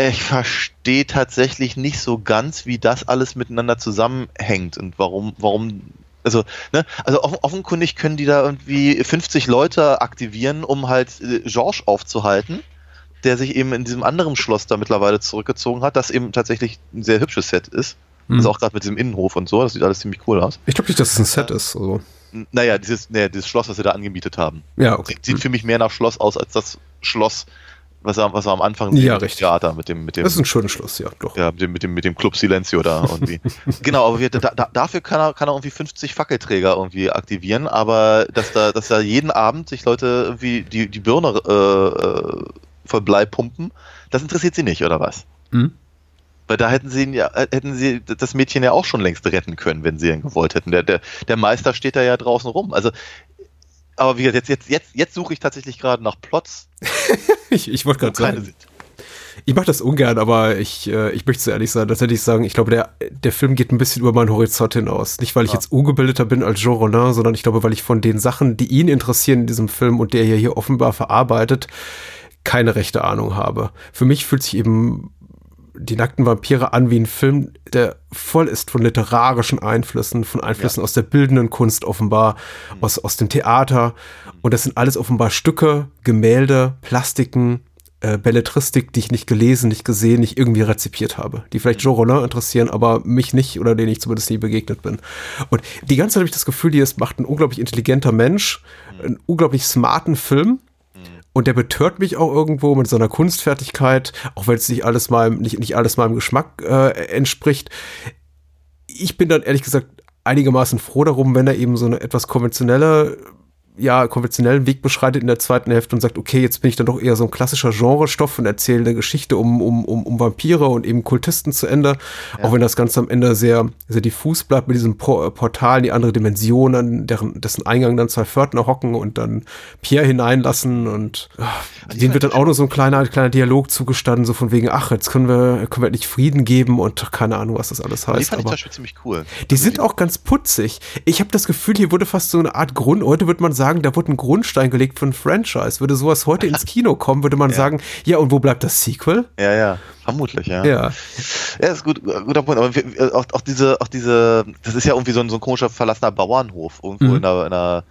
ich verstehe tatsächlich nicht so ganz, wie das alles miteinander zusammenhängt und warum, warum, also, ne, also offen, offenkundig können die da irgendwie 50 Leute aktivieren, um halt äh, Georges aufzuhalten, der sich eben in diesem anderen Schloss da mittlerweile zurückgezogen hat, das eben tatsächlich ein sehr hübsches Set ist. Also auch gerade mit diesem Innenhof und so, das sieht alles ziemlich cool aus. Ich glaube nicht, dass es ein Set ist. Also. Naja, dieses, naja, dieses Schloss, was sie da angemietet haben. Ja, okay. Sieht, sieht für mich mehr nach Schloss aus als das Schloss, was wir, was wir am Anfang Ja, mit dem richtig. Theater, mit dem, mit dem, Das ist ein schönes Schluss, ja, doch. ja, mit dem, mit dem, mit dem Club Silencio da irgendwie. genau, aber wir, da, da, dafür kann er, kann er irgendwie 50 Fackelträger irgendwie aktivieren, aber dass da, dass da jeden Abend sich Leute irgendwie die, die Birne äh, äh, voll Blei pumpen, das interessiert sie nicht, oder was? Mhm. Weil da hätten sie ihn ja, hätten sie das Mädchen ja auch schon längst retten können, wenn sie ihn gewollt hätten. Der, der, der Meister steht da ja draußen rum. Also, aber wie gesagt, jetzt, jetzt, jetzt, jetzt suche ich tatsächlich gerade nach Plots, Ich, ich wollte wo gerade sagen, sind. ich mache das ungern, aber ich, äh, ich möchte so ehrlich sein, dass ich sagen, ich glaube, der, der Film geht ein bisschen über meinen Horizont hinaus. Nicht, weil ich jetzt ungebildeter bin als Jean Rollin, sondern ich glaube, weil ich von den Sachen, die ihn interessieren in diesem Film und der hier, hier offenbar verarbeitet, keine rechte Ahnung habe. Für mich fühlt sich eben die nackten Vampire an wie ein Film, der voll ist von literarischen Einflüssen, von Einflüssen aus der bildenden Kunst offenbar, aus, aus dem Theater. Und das sind alles offenbar Stücke, Gemälde, Plastiken, äh, Belletristik, die ich nicht gelesen, nicht gesehen, nicht irgendwie rezipiert habe. Die vielleicht Jean Rollin interessieren, aber mich nicht oder denen ich zumindest nie begegnet bin. Und die ganze Zeit habe ich das Gefühl, die es macht ein unglaublich intelligenter Mensch, einen unglaublich smarten Film. Und der betört mich auch irgendwo mit seiner Kunstfertigkeit, auch wenn es nicht alles meinem, nicht, nicht alles meinem Geschmack äh, entspricht. Ich bin dann ehrlich gesagt einigermaßen froh darum, wenn er eben so eine etwas konventionelle, ja, konventionellen Weg beschreitet in der zweiten Hälfte und sagt, okay, jetzt bin ich dann doch eher so ein klassischer Genrestoff und erzähle eine Geschichte um, um, um, um Vampire und eben Kultisten zu Ende. Auch wenn das Ganze am Ende sehr, sehr diffus bleibt mit diesem Por Portal in die andere Dimension, an deren, dessen Eingang dann zwei Pförtner hocken und dann Pierre hineinlassen und ach, denen wird dann auch nur so ein kleiner, kleiner Dialog zugestanden, so von wegen, ach, jetzt können wir, können wir endlich Frieden geben und keine Ahnung, was das alles Die heißt. fand ich zum aber- Beispiel ziemlich cool. die sind auch ganz putzig. Ich habe das Gefühl, hier wurde fast so eine Art Grund, heute würde man sagen, da wurde ein Grundstein gelegt für ein Franchise. Würde sowas heute ins Kino kommen, würde man sagen, ja, und wo bleibt das Sequel? Ja, ja, vermutlich, ja. Ja. Ja, ist gut, guter Punkt. Aber wir, auch, auch diese, auch diese, das ist ja irgendwie so ein, so ein komischer verlassener Bauernhof irgendwo Mhm. in, einer, in einer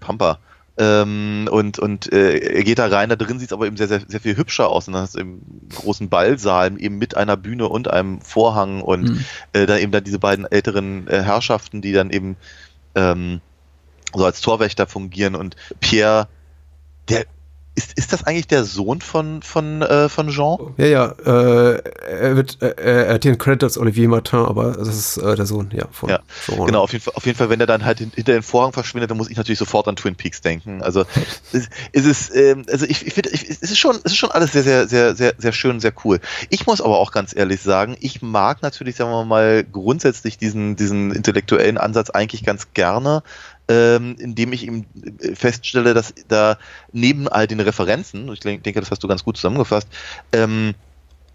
Pampa. Ähm, und und äh, er geht da rein, da drin sieht es aber eben sehr, sehr, sehr viel hübscher aus. Und dann hast du eben einen großen Ballsaal, eben mit einer Bühne und einem Vorhang und Mhm. äh, da eben dann diese beiden älteren äh, Herrschaften, die dann eben ähm, so als Torwächter fungieren und Pierre, der ist, ist das eigentlich der Sohn von, von, äh, von Jean? Ja, ja, äh, er wird, äh, er hat den Credit als Olivier Martin, aber das ist äh, der Sohn, ja, von Ja, Jean. Genau, auf jeden, Fall, auf jeden Fall, wenn er dann halt hin- hinter den Vorhang verschwindet, dann muss ich natürlich sofort an Twin Peaks denken. Also es, es ist, ähm, also ich, ich finde, es ist schon, es ist schon alles sehr, sehr, sehr, sehr, sehr schön, sehr cool. Ich muss aber auch ganz ehrlich sagen, ich mag natürlich, sagen wir mal, grundsätzlich diesen, diesen intellektuellen Ansatz eigentlich ganz gerne. Ähm, indem ich eben äh, feststelle, dass da neben all den Referenzen, ich denke, das hast du ganz gut zusammengefasst, ähm,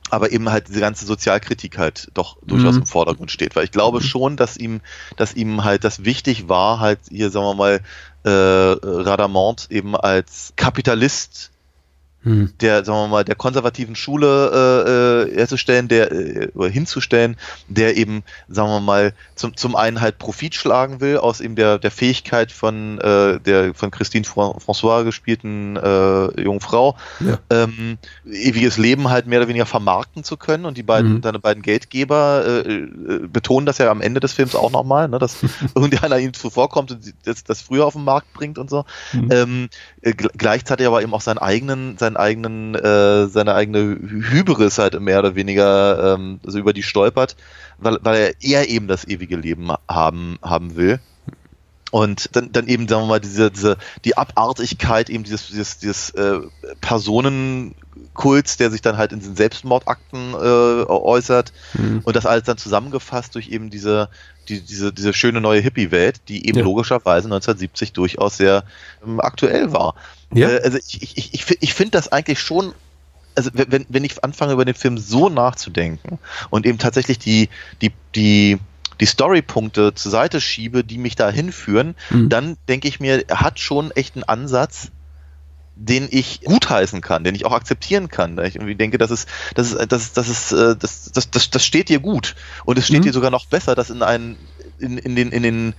aber eben halt diese ganze Sozialkritik halt doch durchaus Mhm. im Vordergrund steht. Weil ich glaube schon, dass ihm, dass ihm halt das wichtig war, halt hier, sagen wir mal, äh, Radamont eben als Kapitalist Hm. der, sagen wir mal, der konservativen Schule äh, äh, herzustellen, der äh, oder hinzustellen, der eben, sagen wir mal, zum, zum einen halt Profit schlagen will aus eben der, der Fähigkeit von der der von Christine Fran François gespielten äh, jungen Frau, Ja. ähm, ewiges Leben halt mehr oder weniger vermarkten zu können und die beiden, Mhm. seine beiden Geldgeber äh, äh, betonen das ja am Ende des Films auch nochmal, ne, dass irgendeiner ihnen zuvorkommt und das, das früher auf den Markt bringt und so. Mhm. Ähm, äh, gl- gleichzeitig aber eben auch seinen eigenen, seinen eigenen, äh, seine eigene Hy- Hybris halt mehr oder weniger ähm, so über die stolpert, weil, weil er eben das ewige Leben haben, haben will. Und dann, dann eben, sagen wir mal, diese, diese, die Abartigkeit eben dieses, dieses, dieses äh, Personenkults, der sich dann halt in diesen Selbstmordakten äh, äußert. Hm. Und das alles dann zusammengefasst durch eben diese, die, diese, diese schöne neue Hippie-Welt, die eben Ja. logischerweise 1970 durchaus sehr ähm, aktuell war. Ja. Äh, also ich, ich, ich, ich, fi- ich finde das eigentlich schon, also wenn- wenn, wenn ich anfange über den Film so nachzudenken und eben tatsächlich die, die, die, die Storypunkte zur Seite schiebe, die mich da hinführen, Mhm. dann denke ich mir, er hat schon echt einen Ansatz, den ich gutheißen kann, den ich auch akzeptieren kann. Da ich irgendwie denke, das ist, das ist, das ist, das ist, äh, das, das, das, das steht dir gut. Und es steht Mhm. dir sogar noch besser, das in einen, in, in den, in den,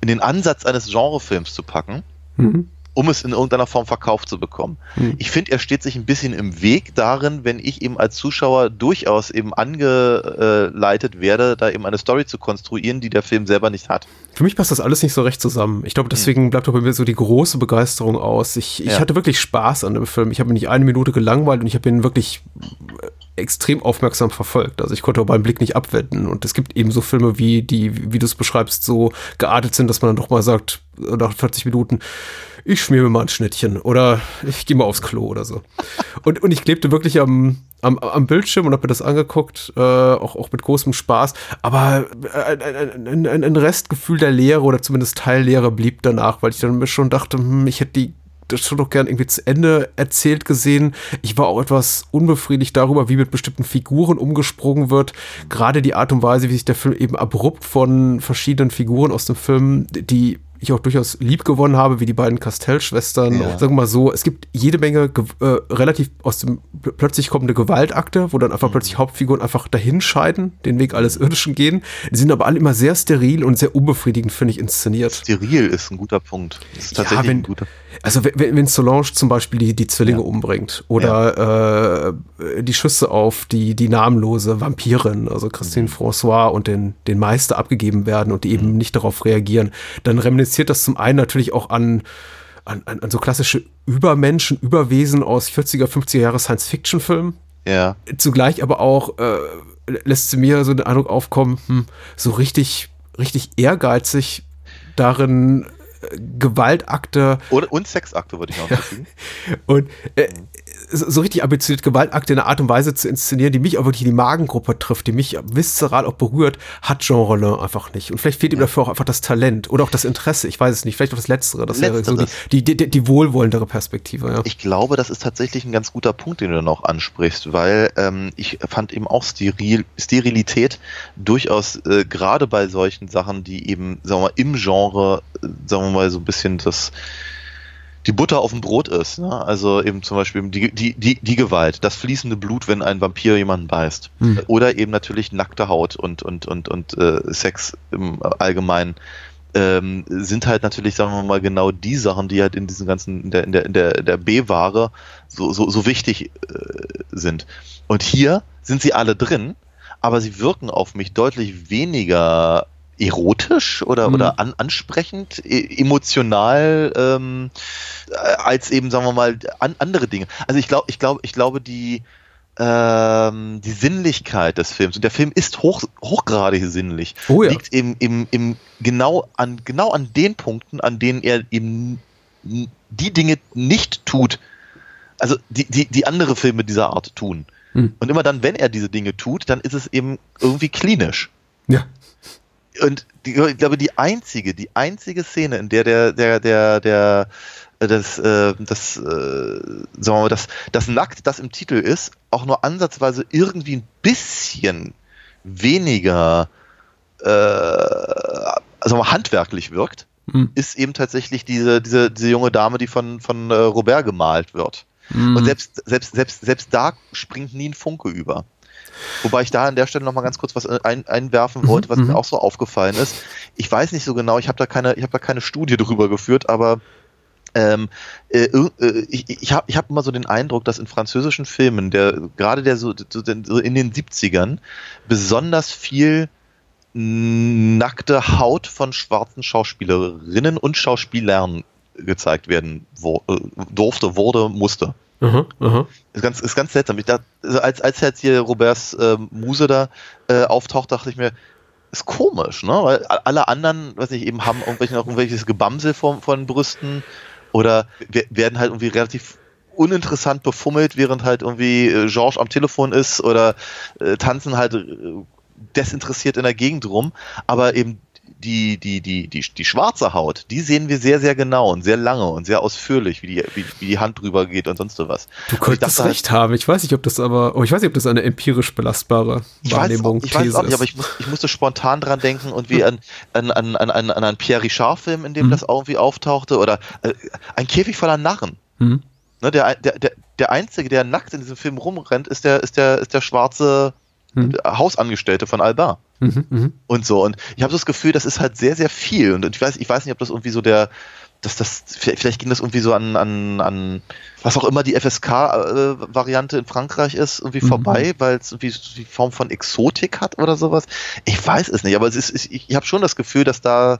in den Ansatz eines Genrefilms zu packen. Mhm. Um es in irgendeiner Form verkauft zu bekommen. Hm. Ich finde, er steht sich ein bisschen im Weg darin, wenn ich eben als Zuschauer durchaus eben angeleitet werde, da eben eine Story zu konstruieren, die der Film selber nicht hat. Für mich passt das alles nicht so recht zusammen. Ich glaube, deswegen bleibt auch bei mir so die große Begeisterung aus. Ich, ich Ja. hatte wirklich Spaß an dem Film. Ich habe mich nicht eine Minute gelangweilt und ich habe ihn wirklich extrem aufmerksam verfolgt. Also ich konnte auch beim Blick nicht abwenden. Und es gibt eben so Filme, wie die, wie du es beschreibst, so geartet sind, dass man dann doch mal sagt, äh, nach 40 Minuten, ich schmier mir mal ein Schnittchen oder ich gehe mal aufs Klo oder so. Und, und ich klebte wirklich am, am, am Bildschirm und habe mir das angeguckt, äh, auch, auch mit großem Spaß. Aber ein, ein, ein, ein- ein Restgefühl der Leere oder zumindest Teilleere blieb danach, weil ich dann mir schon dachte, hm, ich hätte die das schon doch gern irgendwie zu Ende erzählt gesehen. Ich war auch etwas unbefriedigt darüber, wie mit bestimmten Figuren umgesprungen wird. Gerade die Art und Weise, wie sich der Film eben abrupt von verschiedenen Figuren aus dem Film, die ich auch durchaus lieb gewonnen habe, wie die beiden Castell-Schwestern. Ja. Sagen wir mal so, es gibt jede Menge ge- äh, relativ aus dem pl- plötzlich kommende Gewaltakte, wo dann einfach plötzlich Hauptfiguren einfach dahinscheiden, den Weg alles Irdischen gehen. Die sind aber alle immer sehr steril und sehr unbefriedigend, finde ich, inszeniert. Steril ist ein guter Punkt. Das ist tatsächlich wenn, ein guter also wenn, Solange zum Beispiel die, die Zwillinge umbringt oder äh, die Schüsse auf die, die namenlose Vampirin, also Christine François und den, den Meister abgegeben werden und die eben nicht darauf reagieren, dann reminisziert das zum einen natürlich auch an, an, an, an so klassische Übermenschen, Überwesen aus 40er, 50er Jahre Science-Fiction-Filmen Ja. zugleich aber auch äh, lässt sie mir so den Eindruck aufkommen, hm, so richtig, richtig ehrgeizig darin Gewaltakte Und, und Sexakte würde ich noch hinzufügen. und äh, so so richtig ambitioniert Gewaltakte in einer Art und Weise zu inszenieren, die mich auch wirklich in die Magengruppe trifft, die mich viszeral auch berührt, hat Jean Rollin einfach nicht. Und vielleicht fehlt ihm dafür auch einfach das Talent oder auch das Interesse. Ich weiß es nicht. Vielleicht auch das Letztere. Das wäre so die, Letzteres. die, die, die wohlwollendere Perspektive. Ja. Ich glaube, das ist tatsächlich ein ganz guter Punkt, den du noch ansprichst, weil ähm, ich fand eben auch Steril, Sterilität durchaus äh, gerade bei solchen Sachen, die eben, sagen wir mal, im Genre, äh, sagen wir mal, so ein bisschen das die Butter auf dem Brot ist. Ne? Also eben zum Beispiel die, die, die, die Gewalt, das fließende Blut, wenn ein Vampir jemanden beißt. Hm. Oder eben natürlich nackte Haut und, und, und, und äh, Sex im Allgemeinen. Ähm, sind halt natürlich, sagen wir mal, genau die Sachen, die halt in diesen ganzen, in der, in der, in der, der B-Ware so, so, so wichtig äh, sind. Und hier sind sie alle drin, aber sie wirken auf mich deutlich weniger erotisch oder, Mhm. oder an, ansprechend, e emotional ähm, äh, als eben, sagen wir mal, an, andere Dinge. Also ich glaube, ich glaube, ich glaube, die ähm, die Sinnlichkeit des Films, und der Film ist hoch, hochgradig sinnlich, Oh ja. liegt eben im, im genau an genau an den Punkten, an denen er eben die Dinge nicht tut, also die, die, die andere Filme dieser Art tun. Hm. Und immer dann, wenn er diese Dinge tut, dann ist es eben irgendwie klinisch. Ja. Und die, ich glaube, die einzige, die einzige Szene, in der der, der, der, der, äh, das, äh, das, äh, sagen wir mal, das, das Nackt, das im Titel ist, auch nur ansatzweise irgendwie ein bisschen weniger, äh, also mal handwerklich wirkt, Hm. ist eben tatsächlich diese, diese, diese junge Dame, die von, von äh, Robert gemalt wird. Hm. Und selbst, selbst, selbst, selbst da springt nie ein Funke über. Wobei ich da an der Stelle noch mal ganz kurz was ein, einwerfen wollte, was mhm. mir auch so aufgefallen ist. Ich weiß nicht so genau, ich habe da keine, ich habe da keine Studie drüber geführt, aber ähm, äh, äh, ich, ich habe ich hab immer so den Eindruck, dass in französischen Filmen, der gerade der so, so so in den 70ern, besonders viel nackte Haut von schwarzen Schauspielerinnen und Schauspielern gezeigt werden wo, äh, durfte, wurde, musste. Aha. Ist ganz, ist ganz seltsam. Ich dachte, also als, als jetzt hier Roberts ähm, Muse da äh, auftaucht, dachte ich mir, ist komisch, ne? Weil alle anderen, weiß ich, eben haben irgendwelche, irgendwelches Gebamsel vor den Brüsten oder we- werden halt irgendwie relativ uninteressant befummelt, während halt irgendwie äh, George am Telefon ist oder äh, tanzen halt äh, desinteressiert in der Gegend rum. Aber eben die, die, die, die, die schwarze Haut, die sehen wir sehr, sehr genau und sehr lange und sehr ausführlich, wie die, wie, wie die Hand drüber geht und sonst was. Du könntest dachte halt- recht haben. Ich weiß nicht, ob das aber, oh, ich weiß nicht, ob das eine empirisch belastbare Wahrnehmung, ich weiß es auch nicht, aber ist. ich, muss, ich musste spontan dran denken und wie an, an, an, an, an an einen Pierre Richard-Film, in dem Mhm. das irgendwie auftauchte, oder äh, ein Käfig voller Narren. Hm. Ne, der, der, der, der Einzige, der nackt in diesem Film rumrennt, ist der, ist der, ist der schwarze Mhm. Hausangestellte von Alba. Mhm, mhm. Und so. Und ich habe so das Gefühl, das ist halt sehr, sehr viel. Und ich weiß, ich weiß nicht, ob das irgendwie so der, dass das, vielleicht ging das irgendwie so an, an, an was auch immer die FSK-Variante in Frankreich ist, irgendwie Mhm. vorbei, weil es irgendwie die Form von Exotik hat oder sowas. Ich weiß es nicht, aber es ist, ich, ich habe schon das Gefühl, dass da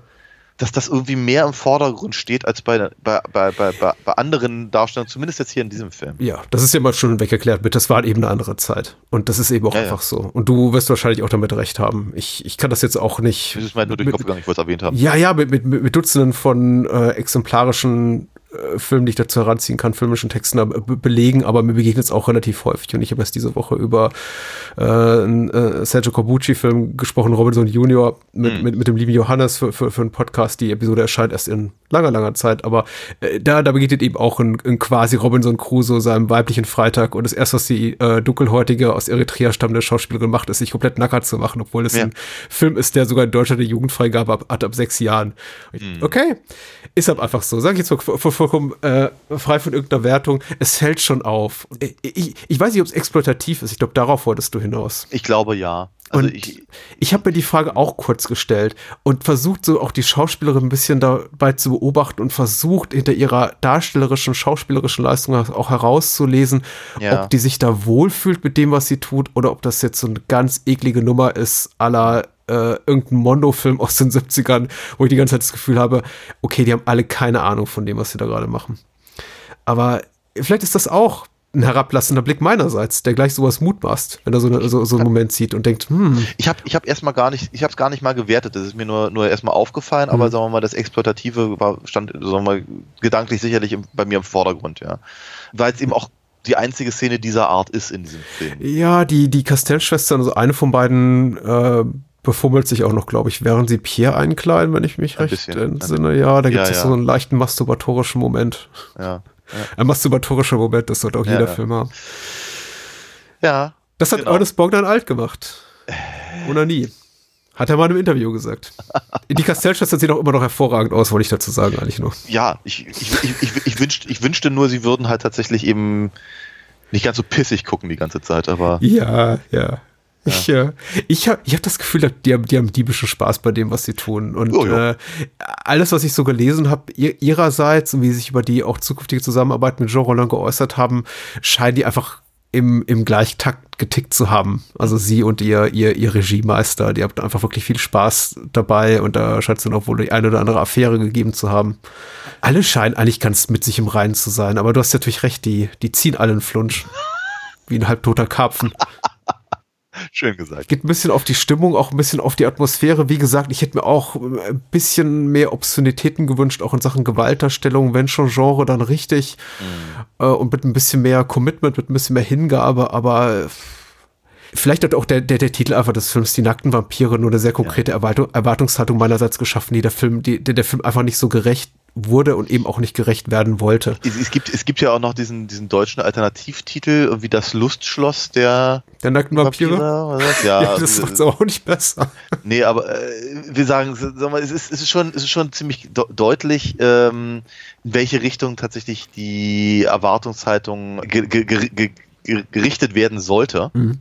dass das irgendwie mehr im Vordergrund steht als bei, bei, bei, bei, bei anderen Darstellungen, zumindest jetzt hier in diesem Film. Ja, das ist ja mal schon wegerklärt mit, das war eben eine andere Zeit. Und das ist eben auch Ja, ja. einfach so. Und du wirst wahrscheinlich auch damit recht haben. Ich, ich kann das jetzt auch nicht. Das ist mir nur durch den Kopf gegangen, ich wollte es erwähnt haben. Ja, ja, mit, mit, mit Dutzenden von äh, exemplarischen äh, Filmen, die ich dazu heranziehen kann, filmischen Texten be- belegen, aber mir begegnet es auch relativ häufig. Und ich habe erst diese Woche über äh, einen äh, Sergio Corbucci-Film gesprochen, Robinson Junior, mit, mit, mit dem lieben Johannes für, für, für einen Podcast. Die Episode erscheint erst in langer, langer Zeit, aber äh, da, da begegnet eben auch ein, ein quasi Robinson Crusoe seinem weiblichen Freitag. Und das erste, was die äh, dunkelhäutige aus Eritrea stammende Schauspielerin macht, ist sich komplett nackert zu machen, obwohl es Ja. ein Film ist, der sogar in Deutschland eine Jugendfreigabe ab, hat ab sechs Jahren. Okay, ist aber einfach so. Sag ich jetzt mal voll- vollkommen äh, frei von irgendeiner Wertung. Es fällt schon auf. Ich, ich, ich weiß nicht, ob es exploitativ ist. Ich glaube, darauf wolltest du hinaus. Ich glaube ja. Also Und ich, ich habe mir die Frage auch kurz gestellt und versucht so auch die Schauspielerin ein bisschen dabei zu beobachten und versucht hinter ihrer darstellerischen, schauspielerischen Leistung auch herauszulesen, Ja. ob die sich da wohlfühlt mit dem, was sie tut oder ob das jetzt so eine ganz eklige Nummer ist, aller äh, irgendein Mondo-Film aus den 70ern, wo ich die ganze Zeit das Gefühl habe, okay, die haben alle keine Ahnung von dem, was sie da gerade machen. Aber vielleicht ist das auch ein herablassender Blick meinerseits, der gleich sowas mutmaßt, wenn er so, eine, so, so einen Moment sieht und denkt, hm, ich habe ich hab erstmal gar nicht, ich habe es gar nicht mal gewertet. Das ist mir nur, nur erstmal aufgefallen, aber sagen wir mal, das Exploitative war, stand, sagen wir mal, gedanklich sicherlich im, bei mir im Vordergrund, ja. Weil es eben auch die einzige Szene dieser Art ist in diesem Film. Ja, die, die Castell-Schwestern, also eine von beiden äh, befummelt sich auch noch, glaube ich, während sie Pierre einkleiden, wenn ich mich Ein recht bisschen. entsinne. Ja, da gibt es Ja, ja. so einen leichten masturbatorischen Moment. Ja. Ein masturbatorischer Moment, das sollte auch jeder. Film haben. Ja. Das hat Genau. Ernest Bogdan alt gemacht. Oder nie. Hat er mal in einem Interview gesagt. Die Castell-Schwestern sehen auch immer noch hervorragend aus, wollte ich dazu sagen, eigentlich nur. Ja, ich, ich, ich, ich, ich, wünschte, ich wünschte nur, sie würden halt tatsächlich eben nicht ganz so pissig gucken die ganze Zeit, aber Ja, ja. Ich, äh, ich habe ich hab das Gefühl, die haben, die haben diebischen Spaß bei dem, was sie tun. Und Oh, äh, alles, was ich so gelesen habe, ihr, ihrerseits und wie sie sich über die auch zukünftige Zusammenarbeit mit Jean Roland geäußert haben, scheinen die einfach im, im Gleichtakt getickt zu haben. Also sie und ihr, ihr, ihr Regiemeister, die haben einfach wirklich viel Spaß dabei und da scheint es dann auch wohl die eine oder andere Affäre gegeben zu haben. Alle scheinen eigentlich ganz mit sich im Reinen zu sein, aber du hast natürlich recht, die, die ziehen alle einen Flunsch. Wie ein halbtoter Karpfen schön gesagt. geht ein bisschen auf die Stimmung, auch ein bisschen auf die Atmosphäre. Wie gesagt, ich hätte mir auch äh, ein bisschen mehr Obszönitäten gewünscht, auch in Sachen Gewaltdarstellung, wenn schon Genre, dann richtig. Äh, und mit ein bisschen mehr Commitment, mit ein bisschen mehr Hingabe, aber äh, vielleicht hat auch der, der, der Titel einfach des Films Die nackten Vampire nur eine sehr konkrete Erwartung, Erwartungshaltung meinerseits geschaffen, die der Film, die, der, der Film einfach nicht so gerecht wurde und eben auch nicht gerecht werden wollte. Es, es, gibt, es gibt ja auch noch diesen, diesen deutschen Alternativtitel, wie das Lustschloss der Der nackten Vampire? Ja, Ja, das diese- macht's auch nicht besser. Nee, aber äh, wir sagen, sag mal, es ist, es ist schon, es ist schon ziemlich de deutlich, ähm, in welche Richtung tatsächlich die Erwartungshaltung ge ge ge ge gerichtet werden sollte. Mhm.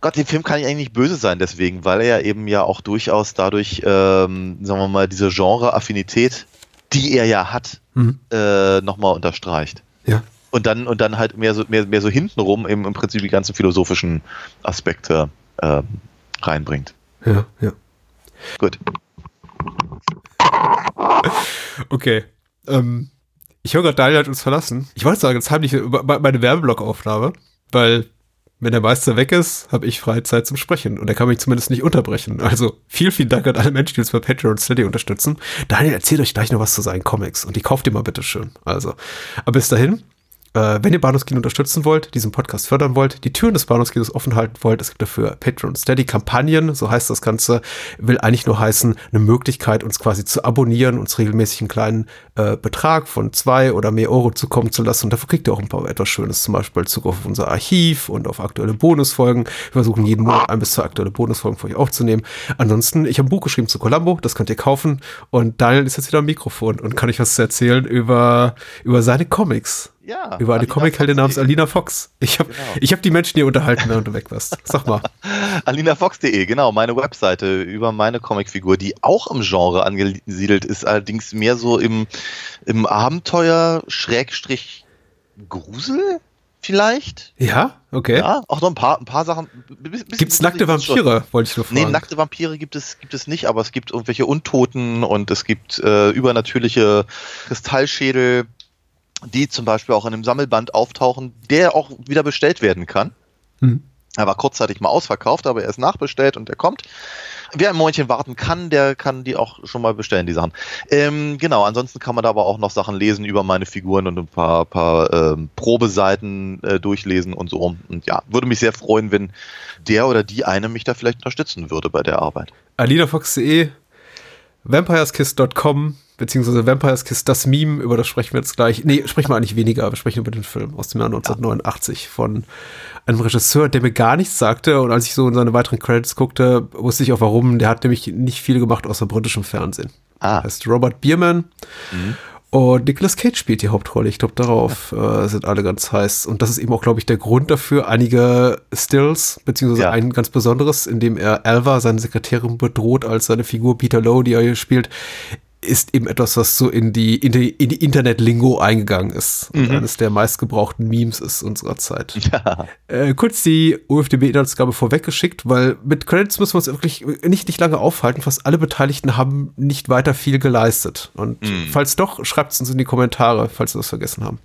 Gott, dem Film kann ich eigentlich nicht böse sein deswegen, weil er eben ja auch durchaus dadurch, ähm, sagen wir mal, diese Genre-Affinität, die er ja hat, Mhm. äh, nochmal unterstreicht. Ja. Und dann, und dann halt mehr so, mehr, mehr so hintenrum im, im Prinzip die ganzen philosophischen Aspekte ähm, reinbringt. Ja, ja. Gut. Okay. Ähm, ich höre gerade, Daniel hat uns verlassen. Ich wollte sagen, jetzt heimlich meine Werbeblockaufnahme, weil wenn der Meister weg ist, habe ich freie Zeit zum Sprechen und er kann mich zumindest nicht unterbrechen. Also vielen, vielen Dank an alle Menschen, die uns bei Patreon und Steady unterstützen. Daniel erzählt euch gleich noch was zu seinen Comics und die kauft ihr mal bitte schön. Also, aber bis dahin, äh, wenn ihr Bahnhofskino unterstützen wollt, diesen Podcast fördern wollt, die Türen des Bahnhofskinos offen halten wollt, es gibt dafür Patreon Steady Kampagnen, so heißt das Ganze, will eigentlich nur heißen, eine Möglichkeit, uns quasi zu abonnieren, uns regelmäßig einen kleinen äh, Betrag von zwei oder mehr Euro zukommen zu lassen. Und dafür kriegt ihr auch ein paar etwas Schönes, zum Beispiel Zugriff auf unser Archiv und auf aktuelle Bonusfolgen. Wir versuchen jeden Monat ein bis zwei aktuelle Bonusfolgen für euch aufzunehmen. Ansonsten, ich habe ein Buch geschrieben zu Columbo, das könnt ihr kaufen. Und Daniel ist jetzt wieder am Mikrofon und kann euch was erzählen über, über seine Comics. Ja. Über eine Comicheldin namens. Alina Fox. Ich habe Genau. ich hab die Menschen hier unterhalten, während du weg warst. Sag mal. AlinaFox.de, genau, meine Webseite über meine Comicfigur, die auch im Genre angesiedelt ist, allerdings mehr so im, im Abenteuer Schrägstrich Grusel vielleicht? Ja? Okay. Ja, auch noch ein paar, ein paar Sachen. bisschen Gibt's nackte. Vampire? Wollte ich nur fragen. Nee, nackte Vampire gibt es, gibt es nicht, aber es gibt irgendwelche Untoten und es gibt äh, übernatürliche Kristallschädel, die zum Beispiel auch in einem Sammelband auftauchen, der auch wieder bestellt werden kann. Hm. Er war kurzzeitig mal ausverkauft, aber er ist nachbestellt und der kommt. Wer ein Momentchen warten kann, der kann die auch schon mal bestellen, die Sachen. Ähm, genau, ansonsten kann man da aber auch noch Sachen lesen über meine Figuren und ein paar, paar ähm, Probeseiten äh, durchlesen und so. Und ja, würde mich sehr freuen, wenn der oder die eine mich da vielleicht unterstützen würde bei der Arbeit. AlinaFox.de, vampireskiss.com, beziehungsweise Vampireskiss, das Meme, über das sprechen wir jetzt gleich. Nee, sprechen wir eigentlich weniger, wir sprechen über den Film aus dem Jahr 1989 von einem Regisseur, der mir gar nichts sagte. Und als ich so in seine weiteren Credits guckte, wusste ich auch warum. Der hat nämlich nicht viel gemacht außer britischem Fernsehen. Ah. Heißt Robert Bierman. Und Nicolas Cage spielt die Hauptrolle. Ich glaube, darauf äh, sind alle ganz heiß. Und das ist eben auch, glaube ich, der Grund dafür. Einige Stills, beziehungsweise Ja. ein ganz besonderes, in dem er Alva, seine Sekretärin, bedroht als seine Figur Peter Lowe, die er hier spielt, ist eben etwas, was so in die, in die, in die Internet-Lingo eingegangen ist. Und eines der meistgebrauchten Memes ist unserer Zeit. Äh, kurz die UFDB-Inhaltsgabe vorweggeschickt, weil mit Credits müssen wir uns wirklich nicht, nicht lange aufhalten. Fast alle Beteiligten haben nicht weiter viel geleistet. Und falls doch, schreibt es uns in die Kommentare, falls wir das vergessen haben.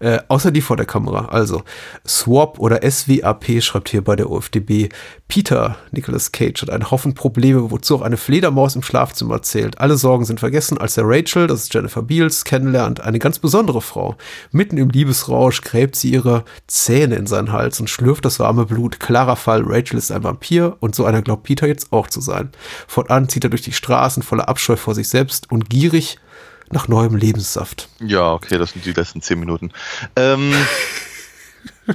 Äh, außer die vor der Kamera. Also SWAP oder SWAP schreibt hier bei der OFDB. Peter, Nicolas Cage, hat einen Haufen Probleme, wozu auch eine Fledermaus im Schlafzimmer zählt. Alle Sorgen sind vergessen, als er Rachel, das ist Jennifer Beals, kennenlernt. Eine ganz besondere Frau. Mitten im Liebesrausch gräbt sie ihre Zähne in seinen Hals und schlürft das warme Blut. Klarer Fall, Rachel ist ein Vampir und so einer glaubt Peter jetzt auch zu sein. Fortan zieht er durch die Straßen voller Abscheu vor sich selbst und gierig nach neuem Lebenssaft. Ja, okay, das sind die letzten zehn Minuten. Ähm,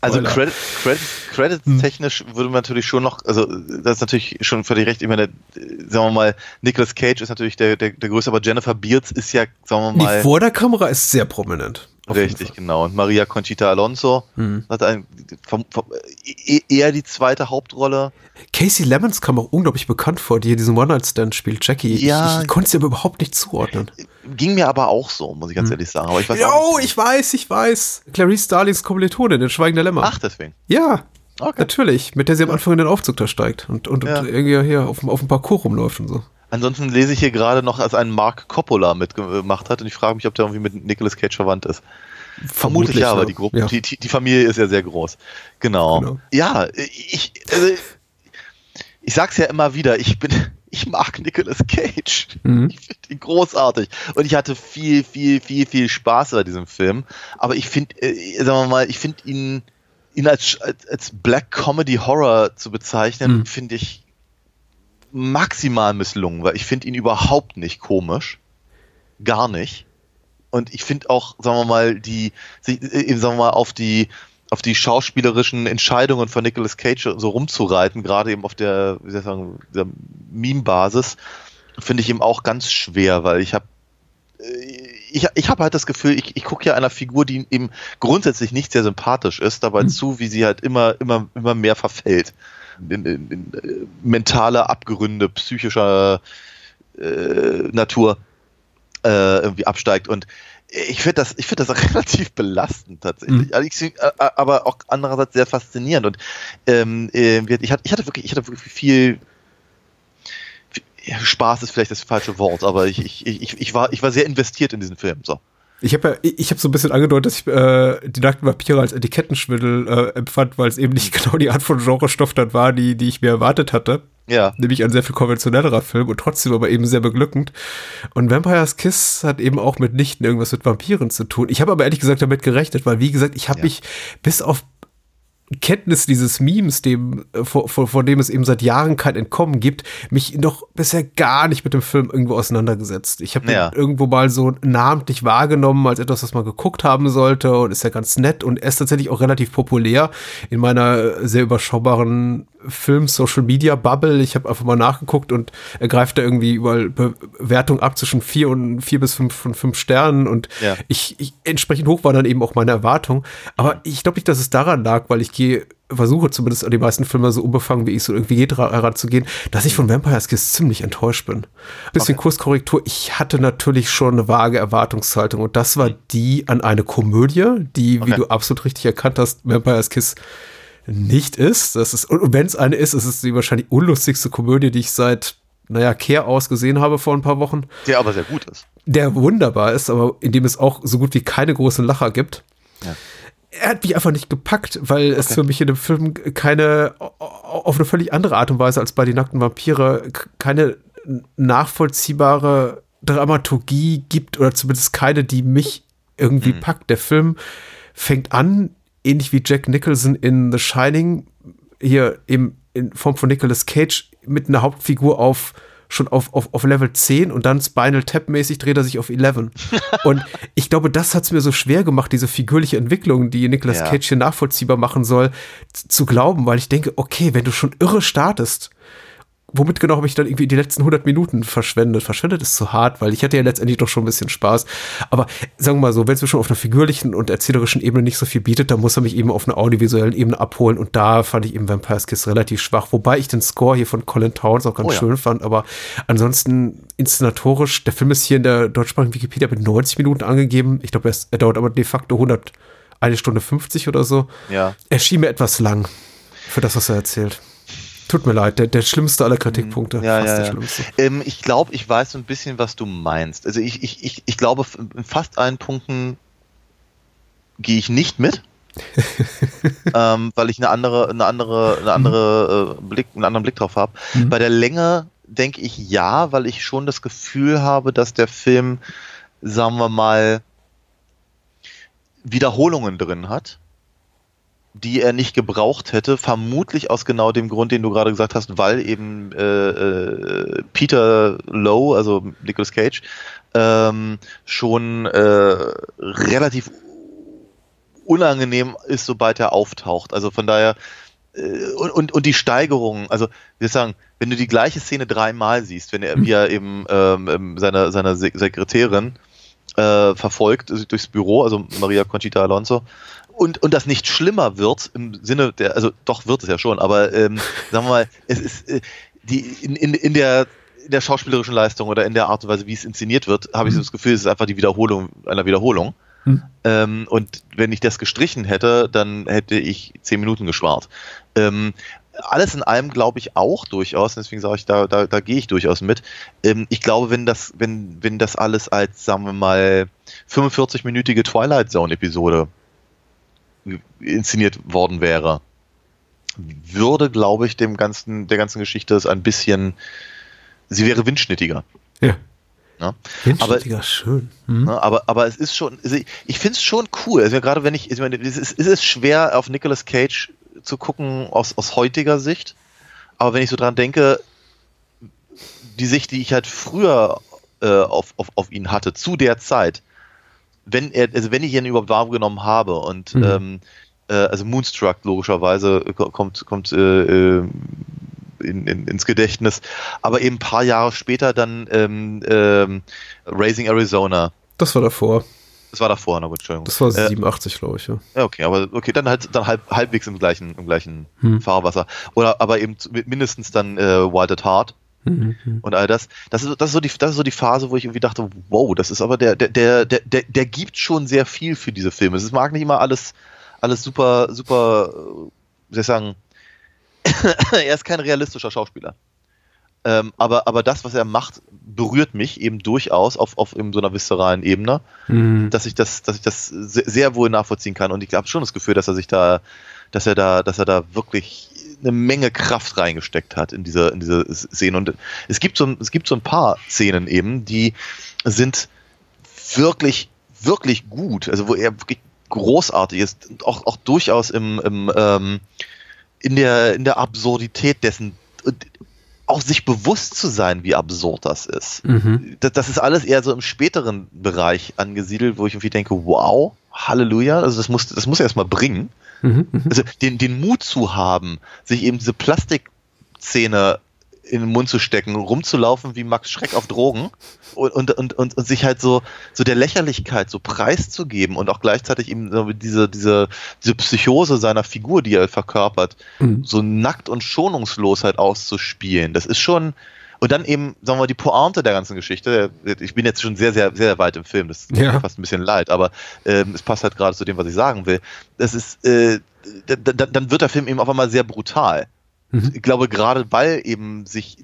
also Spoiler. Credit, Credit, Credits technisch würde man natürlich schon noch, also das ist natürlich schon völlig recht. Ich meine, sagen wir mal, Nicolas Cage ist natürlich der, der, der größte, aber Jennifer Beals ist ja, sagen wir mal, vor der Kamera ist sehr prominent. Auf richtig, genau. Und Maria Conchita Alonso hat ein, vom, vom, e- eher die zweite Hauptrolle. Casey Lemons kam auch unglaublich bekannt vor, die hier diesen One-Night-Stand spielt. Jackie, Ja. ich, ich konnte sie aber überhaupt nicht zuordnen. Ging mir aber auch so, muss ich ganz ehrlich sagen. Aber ich weiß nicht. ich weiß, ich weiß. Clarice Starlings Kommilitonin in Schweigen der Lämmer. Ach, deswegen. Ja, Okay. natürlich. Mit der sie am Anfang in den Aufzug da steigt und, und, Ja. und irgendwie hier auf, auf dem Parcours rumläuft und so. Ansonsten lese ich hier gerade noch, als ein Mark Coppola mitgemacht hat und ich frage mich, ob der irgendwie mit Nicolas Cage verwandt ist. Vermutlich ja, aber die Gruppe, Ja. die, die, die Familie ist ja sehr groß. Genau. Genau. Ja, ich, also, ich sag's ja immer wieder, ich bin, ich mag Nicolas Cage. Mhm. Ich finde ihn großartig. Und ich hatte viel, viel, viel, viel Spaß bei diesem Film. Aber ich finde, äh, sagen wir mal, ich finde ihn, ihn als, als, als Black Comedy Horror zu bezeichnen, Mhm. finde ich maximal misslungen, weil ich finde ihn überhaupt nicht komisch. Gar nicht. Und ich finde auch, sagen wir mal, die, sich, äh, sagen wir mal, auf die, auf die schauspielerischen Entscheidungen von Nicolas Cage so rumzureiten, gerade eben auf der, wie soll ich sagen, der Meme-Basis, finde ich eben auch ganz schwer, weil ich habe ich, ich habe halt das Gefühl, ich, ich gucke ja einer Figur, die eben grundsätzlich nicht sehr sympathisch ist, dabei zu, wie sie halt immer, immer, immer mehr verfällt. In, in, in äh, mentale Abgründe psychischer äh, Natur äh, irgendwie absteigt. Und ich finde das, ich finde das relativ belastend tatsächlich. Mhm. Also ich, äh, aber auch andererseits sehr faszinierend. Und ähm, äh, ich, hatte, ich hatte wirklich, ich hatte wirklich viel, Spaß ist vielleicht das falsche Wort, aber ich, ich, ich, ich, war, ich war sehr investiert in diesen Film. So. Ich habe ja, ich habe so ein bisschen angedeutet, dass ich äh, die nackten Vampire als Etikettenschwindel äh, empfand, weil es eben nicht genau die Art von Genrestoff dann war, die, die ich mir erwartet hatte. Ja. Nämlich ein sehr viel konventionellerer Film und trotzdem aber eben sehr beglückend. Und Vampire's Kiss hat eben auch mitnichten irgendwas mit Vampiren zu tun. Ich habe aber ehrlich gesagt damit gerechnet, weil wie gesagt, ich habe Ja. mich bis auf Kenntnis dieses Memes, dem, äh, vor, vor, vor dem es eben seit Jahren kein Entkommen gibt, mich noch bisher gar nicht mit dem Film irgendwo auseinandergesetzt. Ich habe Ja. ihn irgendwo mal so namentlich wahrgenommen als etwas, was man geguckt haben sollte und ist ja ganz nett und er ist tatsächlich auch relativ populär in meiner äh, sehr überschaubaren Film-Social-Media-Bubble. Ich habe einfach mal nachgeguckt und er greift da irgendwie überall Bewertung ab zwischen vier und vier bis fünf von fünf Sternen und Ja. ich, ich entsprechend hoch war dann eben auch meine Erwartung. Aber ich glaube nicht, dass es daran lag, weil ich gehe versuche zumindest an die meisten Filme so unbefangen, wie ich so irgendwie geht, ra- heranzugehen, dass ich von Vampire's Kiss ziemlich enttäuscht bin. Bisschen Kurskorrektur. Ich hatte natürlich schon eine vage Erwartungshaltung und das war die an eine Komödie, die, wie Okay. du absolut richtig erkannt hast, Vampire's Kiss nicht ist. Das ist und wenn es eine ist, ist es die wahrscheinlich unlustigste Komödie, die ich seit, naja, Kehr aus gesehen habe vor ein paar Wochen. Der aber sehr gut ist. Der wunderbar ist, aber in dem es auch so gut wie keine großen Lacher gibt. Ja. Er hat mich einfach nicht gepackt, weil es für mich in dem Film keine, auf eine völlig andere Art und Weise als bei Die nackten Vampire, keine nachvollziehbare Dramaturgie gibt oder zumindest keine, die mich irgendwie packt. Der Film fängt an, ähnlich wie Jack Nicholson in The Shining, hier im, in Form von Nicolas Cage mit einer Hauptfigur auf schon auf, auf, auf Level 10 und dann Spinal Tap mäßig dreht er sich auf 11. und ich glaube, das hat es mir so schwer gemacht, diese figürliche Entwicklung, die Nicolas Ja. Cage hier nachvollziehbar machen soll, zu glauben, weil ich denke, okay, wenn du schon irre startest, womit genau habe ich dann irgendwie die letzten 100 Minuten verschwendet? Verschwendet ist zu hart, weil ich hatte ja letztendlich doch schon ein bisschen Spaß. Aber sagen wir mal so, wenn es mir schon auf einer figürlichen und erzählerischen Ebene nicht so viel bietet, dann muss er mich eben auf einer audiovisuellen Ebene abholen. Und da fand ich eben Vampire's Kiss relativ schwach. Wobei ich den Score hier von Colin Towns auch ganz Oh ja. schön fand. Aber ansonsten inszenatorisch, der Film ist hier in der deutschsprachigen Wikipedia mit 90 Minuten angegeben. Ich glaube, er, er dauert aber de facto 100, eine Stunde 50 oder so. Ja. Er schien mir etwas lang für das, was er erzählt. Tut mir leid, der, der schlimmste aller Kritikpunkte. Ja, fast ja, der ja. schlimmste. Ähm, ich glaube, ich weiß so ein bisschen, was du meinst. Also ich, ich, ich, ich glaube, in fast allen Punkten gehe ich nicht mit. ähm, weil ich eine andere, eine andere, eine andere äh, Blick, einen anderen Blick drauf habe. Bei der Länge denke ich ja, weil ich schon das Gefühl habe, dass der Film, sagen wir mal, Wiederholungen drin hat, die er nicht gebraucht hätte, vermutlich aus genau dem Grund, den du gerade gesagt hast, weil eben äh, äh, Peter Lowe, also Nicolas Cage, ähm, schon äh, relativ unangenehm ist, sobald er auftaucht. Also von daher äh, und, und, und die Steigerung, also wir sagen, wenn du die gleiche Szene dreimal siehst, wenn er, wie er eben ähm, ähm, seine, seine Se- Sekretärin äh, verfolgt durchs Büro, also Maria Conchita Alonso, und, und das nicht schlimmer wird im Sinne der, also doch wird es ja schon, aber ähm, sagen wir mal, es ist äh, die in, in, in der in der schauspielerischen Leistung oder in der Art und Weise, wie es inszeniert wird, habe ich so das Gefühl, es ist einfach die Wiederholung einer Wiederholung. Ähm, und wenn ich das gestrichen hätte, dann hätte ich zehn Minuten gespart. Ähm, alles in allem glaube ich auch durchaus, deswegen sage ich, da, da, da gehe ich durchaus mit. Ähm, ich glaube, wenn das, wenn, wenn das alles als, sagen wir mal, 45-minütige Twilight Zone-Episode inszeniert worden wäre, würde, glaube ich, dem ganzen, der ganzen Geschichte es ein bisschen, sie wäre windschnittiger. Ja. Ne? Windschnittiger, schön. Mhm. Ne, aber, aber es ist schon, ich, ich finde es schon cool. Also gerade wenn ich, ich meine, es ist, es ist schwer auf Nicolas Cage zu gucken aus, aus heutiger Sicht. Aber wenn ich so dran denke, die Sicht, die ich halt früher äh, auf, auf, auf ihn hatte, zu der Zeit, wenn er, also wenn ich ihn überhaupt wahrgenommen habe und Mhm. ähm, äh, also Moonstruck logischerweise äh, ko- kommt, kommt äh, äh, in, in, ins Gedächtnis, aber eben ein paar Jahre später dann ähm, ähm, Raising Arizona. Das war davor. Das war davor, na gut, Entschuldigung. Das war Äh, 87, glaube ich, ja. ja, okay, aber okay, dann halt dann halb, halbwegs im gleichen, im gleichen Hm. Fahrwasser. Oder aber eben mindestens dann äh, Wild at Heart Mhm. und all das. Das ist, das ist so die, das ist so die Phase, wo ich irgendwie dachte, wow, das ist aber der, der, der, der, der, der gibt schon sehr viel für diese Filme. Es mag nicht immer alles, alles super, super, äh, wie soll ich sagen, er ist kein realistischer Schauspieler. Ähm, aber, aber das, was er macht, berührt mich eben durchaus auf, auf eben so einer viszeralen Ebene Mhm. dass ich das, dass ich das sehr, sehr wohl nachvollziehen kann. Und ich habe schon das Gefühl, dass er sich da, dass er da, dass er da wirklich eine Menge Kraft reingesteckt hat in diese, in diese Szene. Und es gibt so, ein- es gibt so ein paar Szenen eben, die sind wirklich, wirklich gut. Also wo er wirklich großartig ist, und auch, auch durchaus im, im ähm, in der, in der Absurdität dessen und auch sich bewusst zu sein, wie absurd das ist Mhm. das, das ist alles eher so im späteren Bereich angesiedelt, wo ich irgendwie denke, wow, Halleluja, also das muss, das muss er erstmal bringen. Mhm, mhm. Also den, den Mut zu haben, sich eben diese Plastikszene in den Mund zu stecken, rumzulaufen wie Max Schreck auf Drogen und, und, und, und, und sich halt so, so der Lächerlichkeit so preiszugeben und auch gleichzeitig eben so diese, diese, diese Psychose seiner Figur, die er verkörpert, Mhm. so nackt und schonungslos halt auszuspielen. Das ist schon, und dann eben, sagen wir mal, die Pointe der ganzen Geschichte. Ich bin jetzt schon sehr, sehr, sehr weit im Film. Das tut Ja. mir fast ein bisschen leid, aber ähm, es passt halt gerade zu dem, was ich sagen will. Das ist, äh, da- da- dann wird der Film eben auf einmal sehr brutal. Mhm. Ich glaube, gerade weil eben sich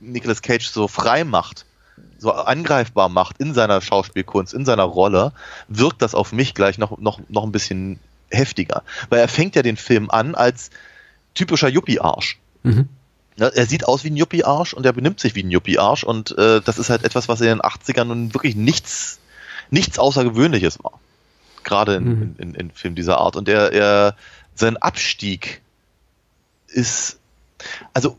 Nicolas Cage so frei macht, so angreifbar macht in seiner Schauspielkunst, in seiner Rolle, wirkt das auf mich gleich noch, noch, noch ein bisschen heftiger. Weil er fängt ja den Film an als typischer Yuppie-Arsch. Mhm. Ne, Er sieht aus wie ein Yuppie-Arsch und er benimmt sich wie ein Yuppie-Arsch und äh, das ist halt etwas, was in den 80ern nun wirklich nichts, nichts Außergewöhnliches war. Gerade in, Mhm. in, in, in Filmen dieser Art. Und er, er, sein Abstieg ist, also,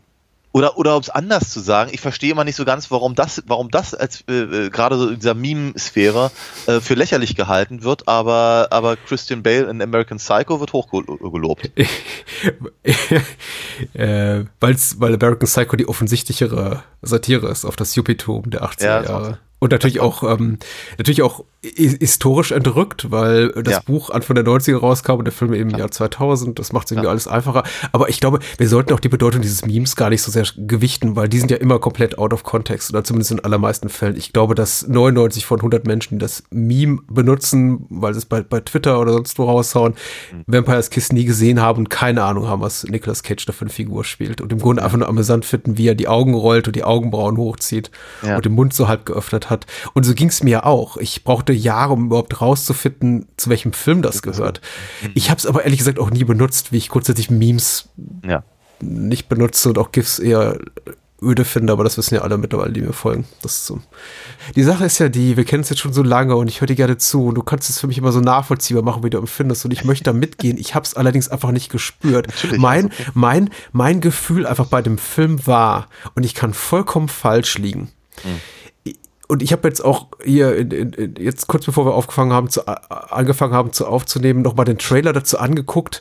oder, oder um es anders zu sagen, ich verstehe immer nicht so ganz, warum das, warum das als äh, äh, gerade so in dieser Meme-Sphäre äh, für lächerlich gehalten wird, aber, aber Christian Bale in American Psycho wird hochgelobt. äh, weil's, weil American Psycho die offensichtlichere Satire ist auf das Yuppietum der 80er Ja, Jahre. Und natürlich auch, ähm, natürlich auch hi- historisch entrückt, weil das Ja. Buch Anfang der 90er rauskam und der Film eben im Jahr 2000. Das macht es irgendwie alles einfacher. Aber ich glaube, wir sollten auch die Bedeutung dieses Memes gar nicht so sehr gewichten, weil die sind ja immer komplett out of context oder zumindest in allermeisten Fällen. Ich glaube, dass 99 von 100 Menschen, die das Meme benutzen, weil sie es bei, bei Twitter oder sonst wo raushauen, Mhm. Vampires Kiss nie gesehen haben und keine Ahnung haben, was Nicolas Cage da für eine Figur spielt. Und im Grunde einfach nur amüsant finden, wie er die Augen rollt und die Augenbrauen hochzieht Ja. und den Mund so halb geöffnet hat. Und so ging es mir ja auch. Ich brauchte Jahre, um überhaupt rauszufinden, zu welchem Film das gehört. Ich habe es aber ehrlich gesagt auch nie benutzt, wie ich grundsätzlich Memes Ja. nicht benutze und auch GIFs eher öde finde, aber das wissen ja alle mittlerweile, die mir folgen. Das ist so. Die Sache ist ja die, wir kennen es jetzt schon so lange und ich höre dir gerne zu und du kannst es für mich immer so nachvollziehbar machen, wie du empfindest und ich möchte da mitgehen. Ich habe es allerdings einfach nicht gespürt. Natürlich, mein, okay. mein, mein Gefühl einfach bei dem Film war, und ich kann vollkommen falsch liegen. Und ich habe jetzt auch hier in, in, jetzt kurz bevor wir aufgefangen haben zu, angefangen haben zu aufzunehmen, noch mal den Trailer dazu angeguckt.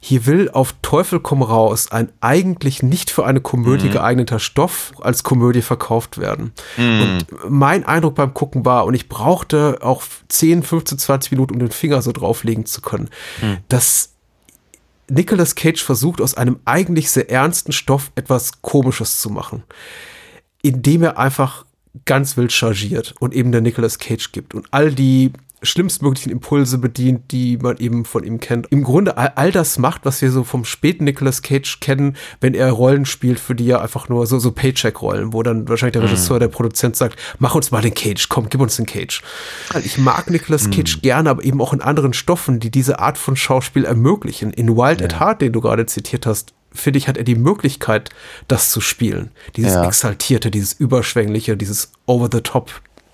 Hier will auf Teufel komm raus ein eigentlich nicht für eine Komödie geeigneter Stoff als Komödie verkauft werden. Und mein Eindruck beim Gucken war, und ich brauchte auch 10, 15, 20 Minuten, um den Finger so drauflegen zu können, dass Nicolas Cage versucht, aus einem eigentlich sehr ernsten Stoff etwas Komisches zu machen, indem er einfach ganz wild chargiert und eben der Nicolas Cage gibt und all die schlimmstmöglichen Impulse bedient, die man eben von ihm kennt. Im Grunde all, all das macht, was wir so vom späten Nicolas Cage kennen, wenn er Rollen spielt, für die er einfach nur so, so Paycheck-Rollen, wo dann wahrscheinlich der Regisseur, der Produzent sagt, mach uns mal den Cage, komm, gib uns den Cage. Ich mag Nicolas Cage gerne, aber eben auch in anderen Stoffen, die diese Art von Schauspiel ermöglichen. In Wild at Heart, den du gerade zitiert hast, finde ich, hat er die Möglichkeit, das zu spielen. Dieses Ja. Exaltierte, dieses Überschwängliche, dieses Over-the-Top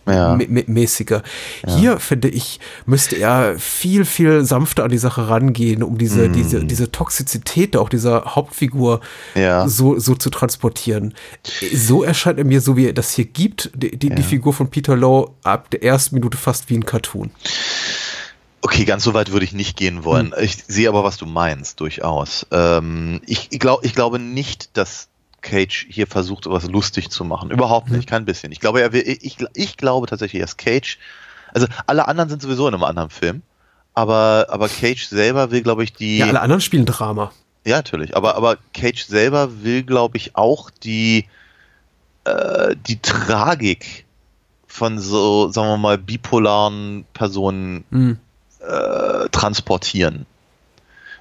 Ja. mä- mä- mäßiger. Hier, finde ich, müsste er viel, viel sanfter an die Sache rangehen, um diese, diese, diese Toxizität auch dieser Hauptfigur Ja. so, so zu transportieren. So erscheint er mir, so wie er das hier gibt, die, die, die Figur von Peter Lowe ab der ersten Minute fast wie ein Cartoon. Okay, ganz so weit würde ich nicht gehen wollen. Ich sehe aber, was du meinst, durchaus. Ähm, ich, ich, glaub, ich glaube nicht, dass Cage hier versucht, was lustig zu machen. Überhaupt nicht, kein bisschen. Ich glaube, er will, ich, ich glaube tatsächlich, dass Cage, also alle anderen sind sowieso in einem anderen Film, aber, aber Cage selber will, glaube ich, die. Ja, alle anderen spielen Drama. Ja, natürlich. Aber, aber Cage selber will, glaube ich, auch die, äh, die Tragik von so, sagen wir mal, bipolaren Personen Mhm. Äh, transportieren.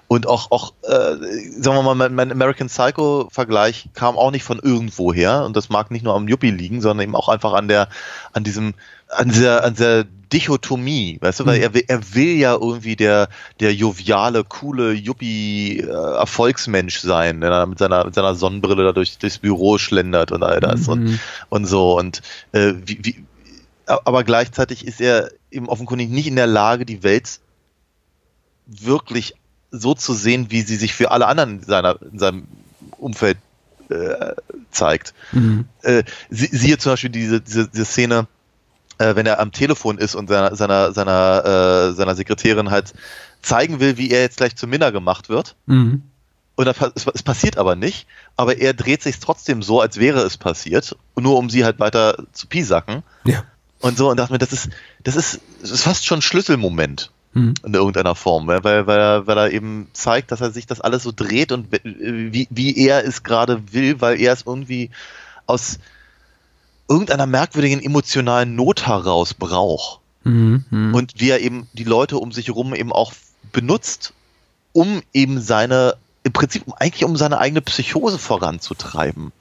Und auch, auch äh, sagen wir mal, mein, mein American Psycho-Vergleich kam auch nicht von irgendwo her. Und das mag nicht nur am Yuppie liegen, sondern eben auch einfach an der, an diesem, an dieser, an dieser Dichotomie, weißt du, weil er, will- er will ja irgendwie der, der joviale, coole Yuppie-Erfolgsmensch sein, der da mit seiner, mit seiner Sonnenbrille da durch, durchs Büro schlendert und all das und, und so. Und äh, wie, wie, aber gleichzeitig ist er eben offenkundig nicht in der Lage, die Welt wirklich so zu sehen, wie sie sich für alle anderen in, seiner, in seinem Umfeld äh, zeigt. Äh, sie, siehe zum Beispiel diese, diese, diese Szene, äh, wenn er am Telefon ist und seiner, seiner, seiner, äh, seiner Sekretärin halt zeigen will, wie er jetzt gleich zu Minna gemacht wird. Mhm. Und dann, es, es passiert aber nicht, aber er dreht sich trotzdem so, als wäre es passiert, nur um sie halt weiter zu piesacken. Ja. Und so, und dachte mir, das ist, das ist, das ist fast schon ein Schlüsselmoment Mhm. in irgendeiner Form, weil, weil, weil, er, weil er eben zeigt, dass er sich das alles so dreht und wie, wie er es gerade will, weil er es irgendwie aus irgendeiner merkwürdigen emotionalen Not heraus braucht. Mhm. Mhm. Und wie er eben die Leute um sich herum eben auch benutzt, um eben seine, im Prinzip eigentlich um seine eigene Psychose voranzutreiben.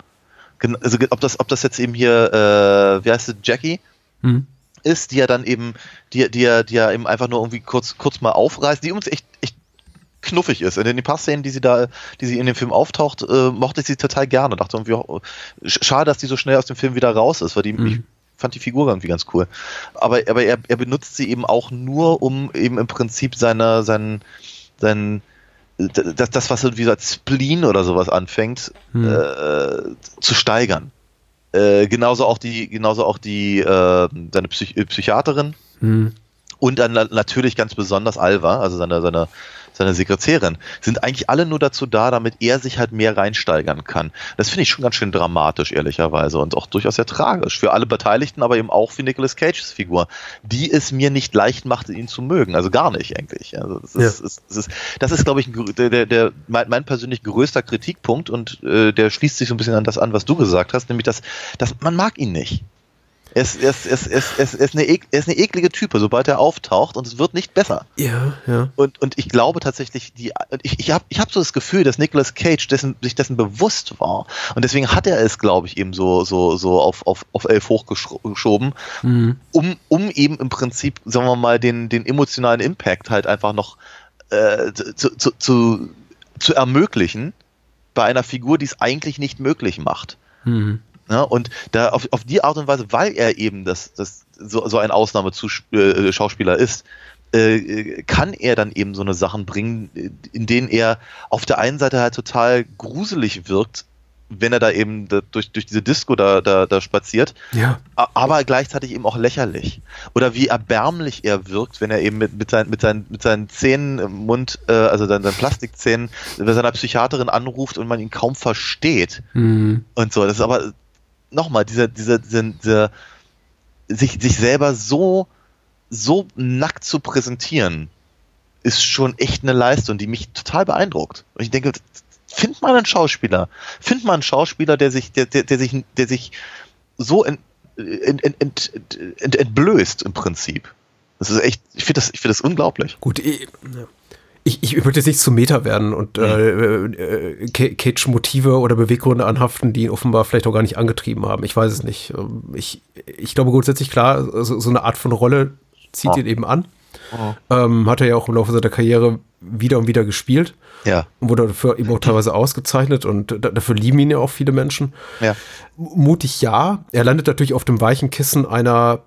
Also ob das, ob das jetzt eben hier, äh, wie heißt sie, Jackie Mhm. ist, die er dann eben, die, die er, die er eben einfach nur irgendwie kurz, kurz mal aufreißt, die uns echt, echt knuffig ist. In den paar Szenen, die sie da, die sie in dem Film auftaucht, äh, mochte ich sie total gerne. Dachte irgendwie, oh, sch- schade, dass die so schnell aus dem Film wieder raus ist, weil die, ich fand die Figur irgendwie ganz cool. Aber, aber er, er benutzt sie eben auch nur, um eben im Prinzip seine, seinen, seinen, das, das, was irgendwie so als Spleen oder sowas anfängt, äh, zu steigern. Äh, genauso auch die, genauso auch die, äh, seine Psych Psychiaterin Mhm. und dann na- natürlich ganz besonders Alva, also seine, seine, seine Sekretärin, sind eigentlich alle nur dazu da, damit er sich halt mehr reinsteigern kann. Das finde ich schon ganz schön dramatisch, ehrlicherweise, und auch durchaus sehr tragisch für alle Beteiligten, aber eben auch für Nicolas Cages Figur, die es mir nicht leicht machte, ihn zu mögen. Also gar nicht eigentlich. Also das ist, Ja. ist, das ist, das ist glaube ich, der, der, der, mein, mein persönlich größter Kritikpunkt und äh, der schließt sich so ein bisschen an das an, was du gesagt hast, nämlich, dass, dass man mag ihn nicht. Er ist, er, ist, er, ist, er, ist, er, ist, eine, er ist eine eklige Type, sobald er auftaucht und es wird nicht besser. Ja, ja. Und, und ich glaube tatsächlich, die, ich, ich habe ich hab so das Gefühl, dass Nicolas Cage dessen, sich dessen bewusst war. Und deswegen hat er es, glaube ich, eben so, so, so auf, auf, auf elf hochgeschoben, Mhm. um, um eben im Prinzip, sagen wir mal, den, den emotionalen Impact halt einfach noch äh, zu, zu, zu, zu ermöglichen bei einer Figur, die es eigentlich nicht möglich macht. Mhm. Ja, und da auf, auf die Art und Weise, weil er eben das, das so, so ein Ausnahmeschauspieler ist, äh, kann er dann eben so eine Sachen bringen, äh, in denen er auf der einen Seite halt total gruselig wirkt, wenn er da eben da, durch, durch diese Disco da, da, da spaziert, Ja. aber gleichzeitig eben auch lächerlich. Oder wie erbärmlich er wirkt, wenn er eben mit, mit, sein, mit, seinen, mit seinen Zähnen im Mund, äh, also seinen, seinen Plastikzähnen, bei seiner Psychiaterin anruft und man ihn kaum versteht Mhm. und so. Das ist aber nochmal, dieser, dieser, dieser, dieser sich, sich selber so, so nackt zu präsentieren, ist schon echt eine Leistung, die mich total beeindruckt. Und ich denke, find mal einen Schauspieler. Find mal einen Schauspieler, der sich, der, der, der sich, der sich so ent, ent, ent, ent, ent, entblößt im Prinzip. Das ist echt, ich finde das, ich finde das unglaublich. Gut, ja. Ich, ich würde jetzt nicht zum Meta werden und äh, äh, Ca- Cage Motive oder Beweggründe anhaften, die ihn offenbar vielleicht auch gar nicht angetrieben haben. Ich weiß es nicht. Ähm, Ich, ich glaube grundsätzlich klar, so, so eine Art von Rolle zieht Oh. ihn eben an. Ähm, hat er ja auch im Laufe seiner Karriere wieder und wieder gespielt Ja, und wurde dafür eben auch teilweise ausgezeichnet und da, dafür lieben ihn ja auch viele Menschen. ja. Mutig ja. Er landet natürlich auf dem weichen Kissen einer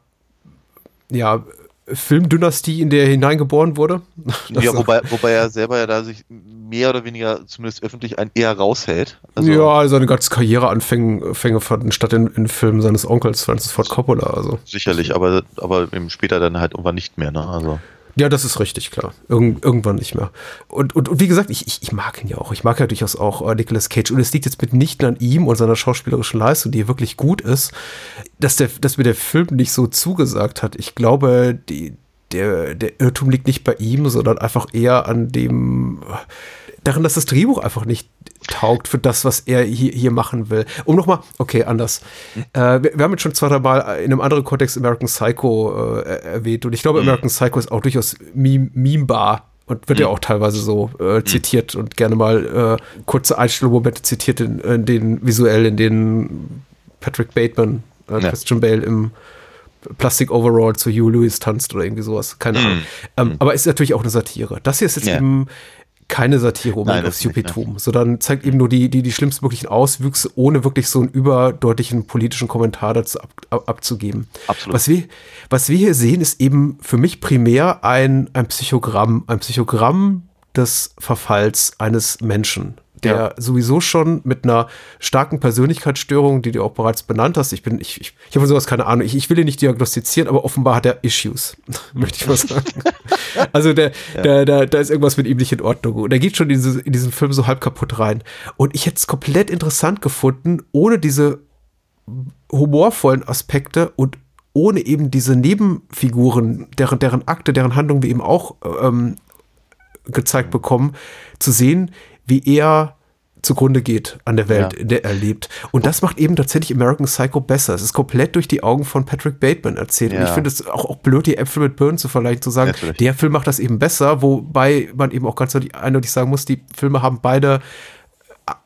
ja, Filmdynastie, in der er hineingeboren wurde. Das- ja wobei, wobei er selber ja da sich mehr oder weniger zumindest öffentlich ein eher raushält. Also, ja, seine ganze Karriereanfänge Fänge fanden statt in, in Filmen seines Onkels Francis Ford Coppola. Also. Sicherlich, aber, aber eben später dann halt irgendwann nicht mehr, ne? Also. Ja, das ist richtig, klar. Irgend, irgendwann nicht mehr. Und, und, und wie gesagt, ich, ich, ich mag ihn ja auch. Ich mag ja durchaus auch äh, Nicolas Cage. Und es liegt jetzt mitnichten an ihm und seiner schauspielerischen Leistung, die wirklich gut ist, dass, der, dass mir der Film nicht so zugesagt hat. Ich glaube, die, der, der Irrtum liegt nicht bei ihm, sondern einfach eher an dem, darin, dass das Drehbuch einfach nicht taugt für das, was er hier, hier machen will. Um nochmal, okay, anders. Äh, wir, wir haben jetzt schon zwei, drei Mal in einem anderen Kontext American Psycho äh, erwähnt und ich glaube, American Psycho ist auch durchaus meme memebar und wird ja auch teilweise so äh, zitiert und gerne mal äh, kurze Einstellungsmomente zitiert, in, in denen visuell, in denen Patrick Bateman, äh, Ja. Christian Bale im Plastik-Overall zu Hugh Lewis tanzt oder irgendwie sowas. Keine Ahnung. Ähm, Aber ist natürlich auch eine Satire. Das hier ist jetzt Ja. eben keine Satire um Nein, das? Jupitum, sondern zeigt eben nur die, die, die schlimmstmöglichen Auswüchse, ohne wirklich so einen überdeutlichen politischen Kommentar dazu ab, ab, abzugeben. Absolut. Was wir, was wir hier sehen, ist eben für mich primär ein, ein Psychogramm, ein Psychogramm des Verfalls eines Menschen. Der Ja. sowieso schon mit einer starken Persönlichkeitsstörung, die du auch bereits benannt hast, ich bin, ich, ich, ich habe sowas keine Ahnung, ich, ich will ihn nicht diagnostizieren, aber offenbar hat er Issues, möchte ich mal sagen. also der, der, der, da ist irgendwas mit ihm nicht in Ordnung. Und er geht schon in, diese, in diesen Film so halb kaputt rein. Und ich hätte es komplett interessant gefunden, ohne diese humorvollen Aspekte und ohne eben diese Nebenfiguren, deren, deren Akte, deren Handlung wir eben auch ähm, gezeigt bekommen, zu sehen, wie er zugrunde geht an der Welt, Ja. in der er lebt. Und das macht eben tatsächlich American Psycho besser. Es ist komplett durch die Augen von Patrick Bateman erzählt. Und Ja. ich finde es auch, auch blöd, die Äpfel mit Birnen zu vergleichen, zu sagen, Natürlich. der Film macht das eben besser, wobei man eben auch ganz eindeutig sagen muss, die Filme haben beide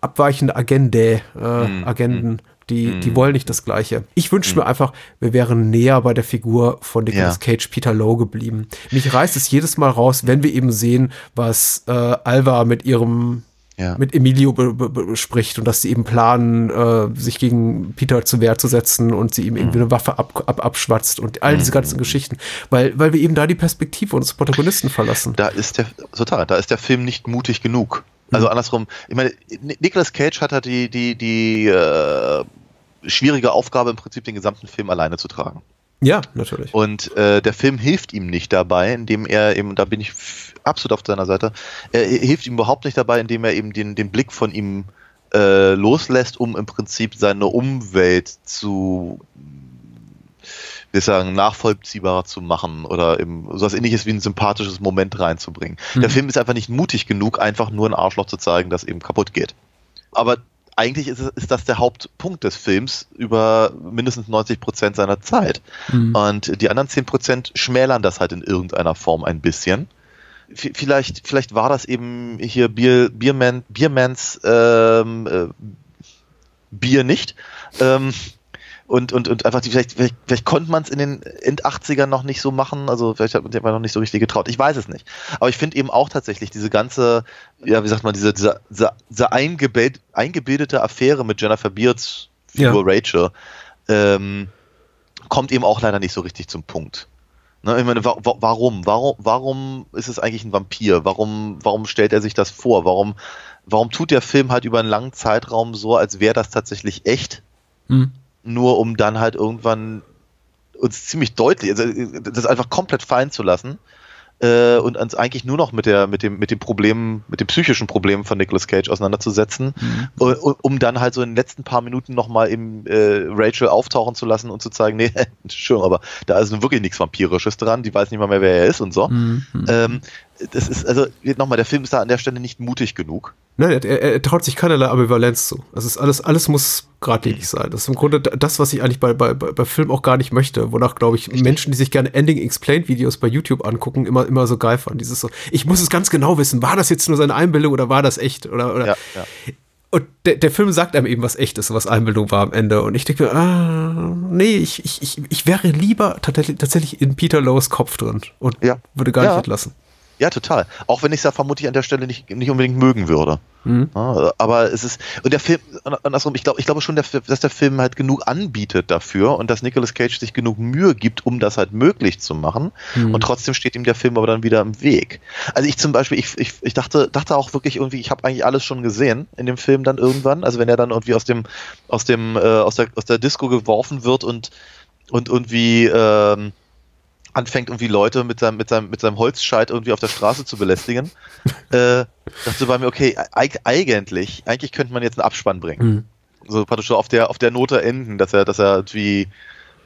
abweichende Agende, äh, Mhm. Agenden. Die, die wollen nicht das Gleiche. Ich wünsche mir einfach, wir wären näher bei der Figur von Nicolas Ja. Cage, Peter Lowe geblieben. Mich reißt es jedes Mal raus, wenn wir eben sehen, was äh, Alva mit ihrem Ja. mit Emilio spricht und dass sie eben planen, äh, sich gegen Peter zur Wehr zu setzen und sie ihm irgendwie Mhm. eine Waffe ab, ab, abschwatzt und all diese ganzen Geschichten, weil, weil wir eben da die Perspektive unseres Protagonisten verlassen. da ist der total, da ist der Film nicht mutig genug. Also andersrum, ich meine, Ni- Nicolas Cage hat halt die, die, die äh, schwierige Aufgabe, im Prinzip den gesamten Film alleine zu tragen. Ja, natürlich. Und äh, der Film hilft ihm nicht dabei, indem er eben, da bin ich absolut auf seiner Seite, er hilft ihm überhaupt nicht dabei, indem er eben den, den Blick von ihm äh, loslässt, um im Prinzip seine Umwelt zu wir sagen, nachvollziehbarer zu machen oder eben sowas ähnliches wie ein sympathisches Moment reinzubringen. Der Film ist einfach nicht mutig genug, einfach nur ein Arschloch zu zeigen, das eben kaputt geht. Aber eigentlich ist, es, ist das der Hauptpunkt des Films über mindestens 90 Prozent seiner Zeit. Und die anderen 10 Prozent schmälern das halt in irgendeiner Form ein bisschen. Vielleicht, vielleicht war das eben hier Bier, Bierman, Biermans ähm, äh, Bier nicht. Ähm, und, und, und einfach, die, vielleicht, vielleicht, vielleicht konnte man es in den End-80ern noch nicht so machen, also vielleicht hat man sich noch nicht so richtig getraut. Ich weiß es nicht. Aber ich finde eben auch tatsächlich diese ganze, ja, wie sagt man, diese, diese, diese, eingebild, eingebildete Affäre mit Jennifer Beards Figur Rachel, ähm, kommt eben auch leider nicht so richtig zum Punkt. Ne, ich meine, wa wa warum? Warum? Warum ist es eigentlich ein Vampir? Warum, warum stellt er sich das vor? Warum, warum tut der Film halt über einen langen Zeitraum so, als wäre das tatsächlich echt? Hm. Nur um dann halt irgendwann uns ziemlich deutlich, also das einfach komplett fallen zu lassen äh, und uns eigentlich nur noch mit der, mit dem, mit dem Problem, mit den psychischen Problemen von Nicolas Cage auseinanderzusetzen, u- u- um dann halt so in den letzten paar Minuten nochmal eben äh, Rachel auftauchen zu lassen und zu zeigen, nee, Entschuldigung, aber da ist nun wirklich nichts Vampirisches dran, die weiß nicht mal mehr, wer er ist und so. Ähm, das ist, also nochmal, der Film ist da an der Stelle nicht mutig genug. Nein, er, er, traut sich keinerlei Ambivalenz zu. Es ist alles, alles muss geradlinig sein. Das ist im Grunde das, was ich eigentlich bei, bei, bei bei Film auch gar nicht möchte. Wonach, glaube ich, Menschen, die sich gerne Ending-Explained-Videos bei YouTube angucken, immer, immer so geil fanden. Dieses so, ich muss es ganz genau wissen, war das jetzt nur seine Einbildung oder war das echt? Oder, oder Ja, ja. Und der, der Film sagt einem eben, was echt ist, was Einbildung war am Ende. Und ich denke mir, ah, nee, ich, ich, ich, ich wäre lieber tatsächlich, tatsächlich in Peter Lowe's Kopf drin und Ja. würde gar Ja. nicht entlassen. Ja, total. Auch wenn ich es ja vermutlich an der Stelle nicht, nicht unbedingt mögen würde. Ja, aber es ist, und der Film, andersrum, ich glaube, ich glaube schon, dass der Film halt genug anbietet dafür und dass Nicolas Cage sich genug Mühe gibt, um das halt möglich zu machen. Und trotzdem steht ihm der Film aber dann wieder im Weg. Also ich zum Beispiel, ich, ich, ich dachte, dachte auch wirklich irgendwie, ich habe eigentlich alles schon gesehen in dem Film dann irgendwann. Also wenn er dann irgendwie aus dem, aus dem, äh, aus der, aus der Disco geworfen wird und, und irgendwie, ähm, anfängt irgendwie Leute mit seinem, mit seinem, mit seinem Holzscheit irgendwie auf der Straße zu belästigen, äh, dachte bei mir, okay, eig eigentlich, eigentlich könnte man jetzt einen Abspann bringen. So praktisch so auf der, auf der Note enden, dass er, dass er irgendwie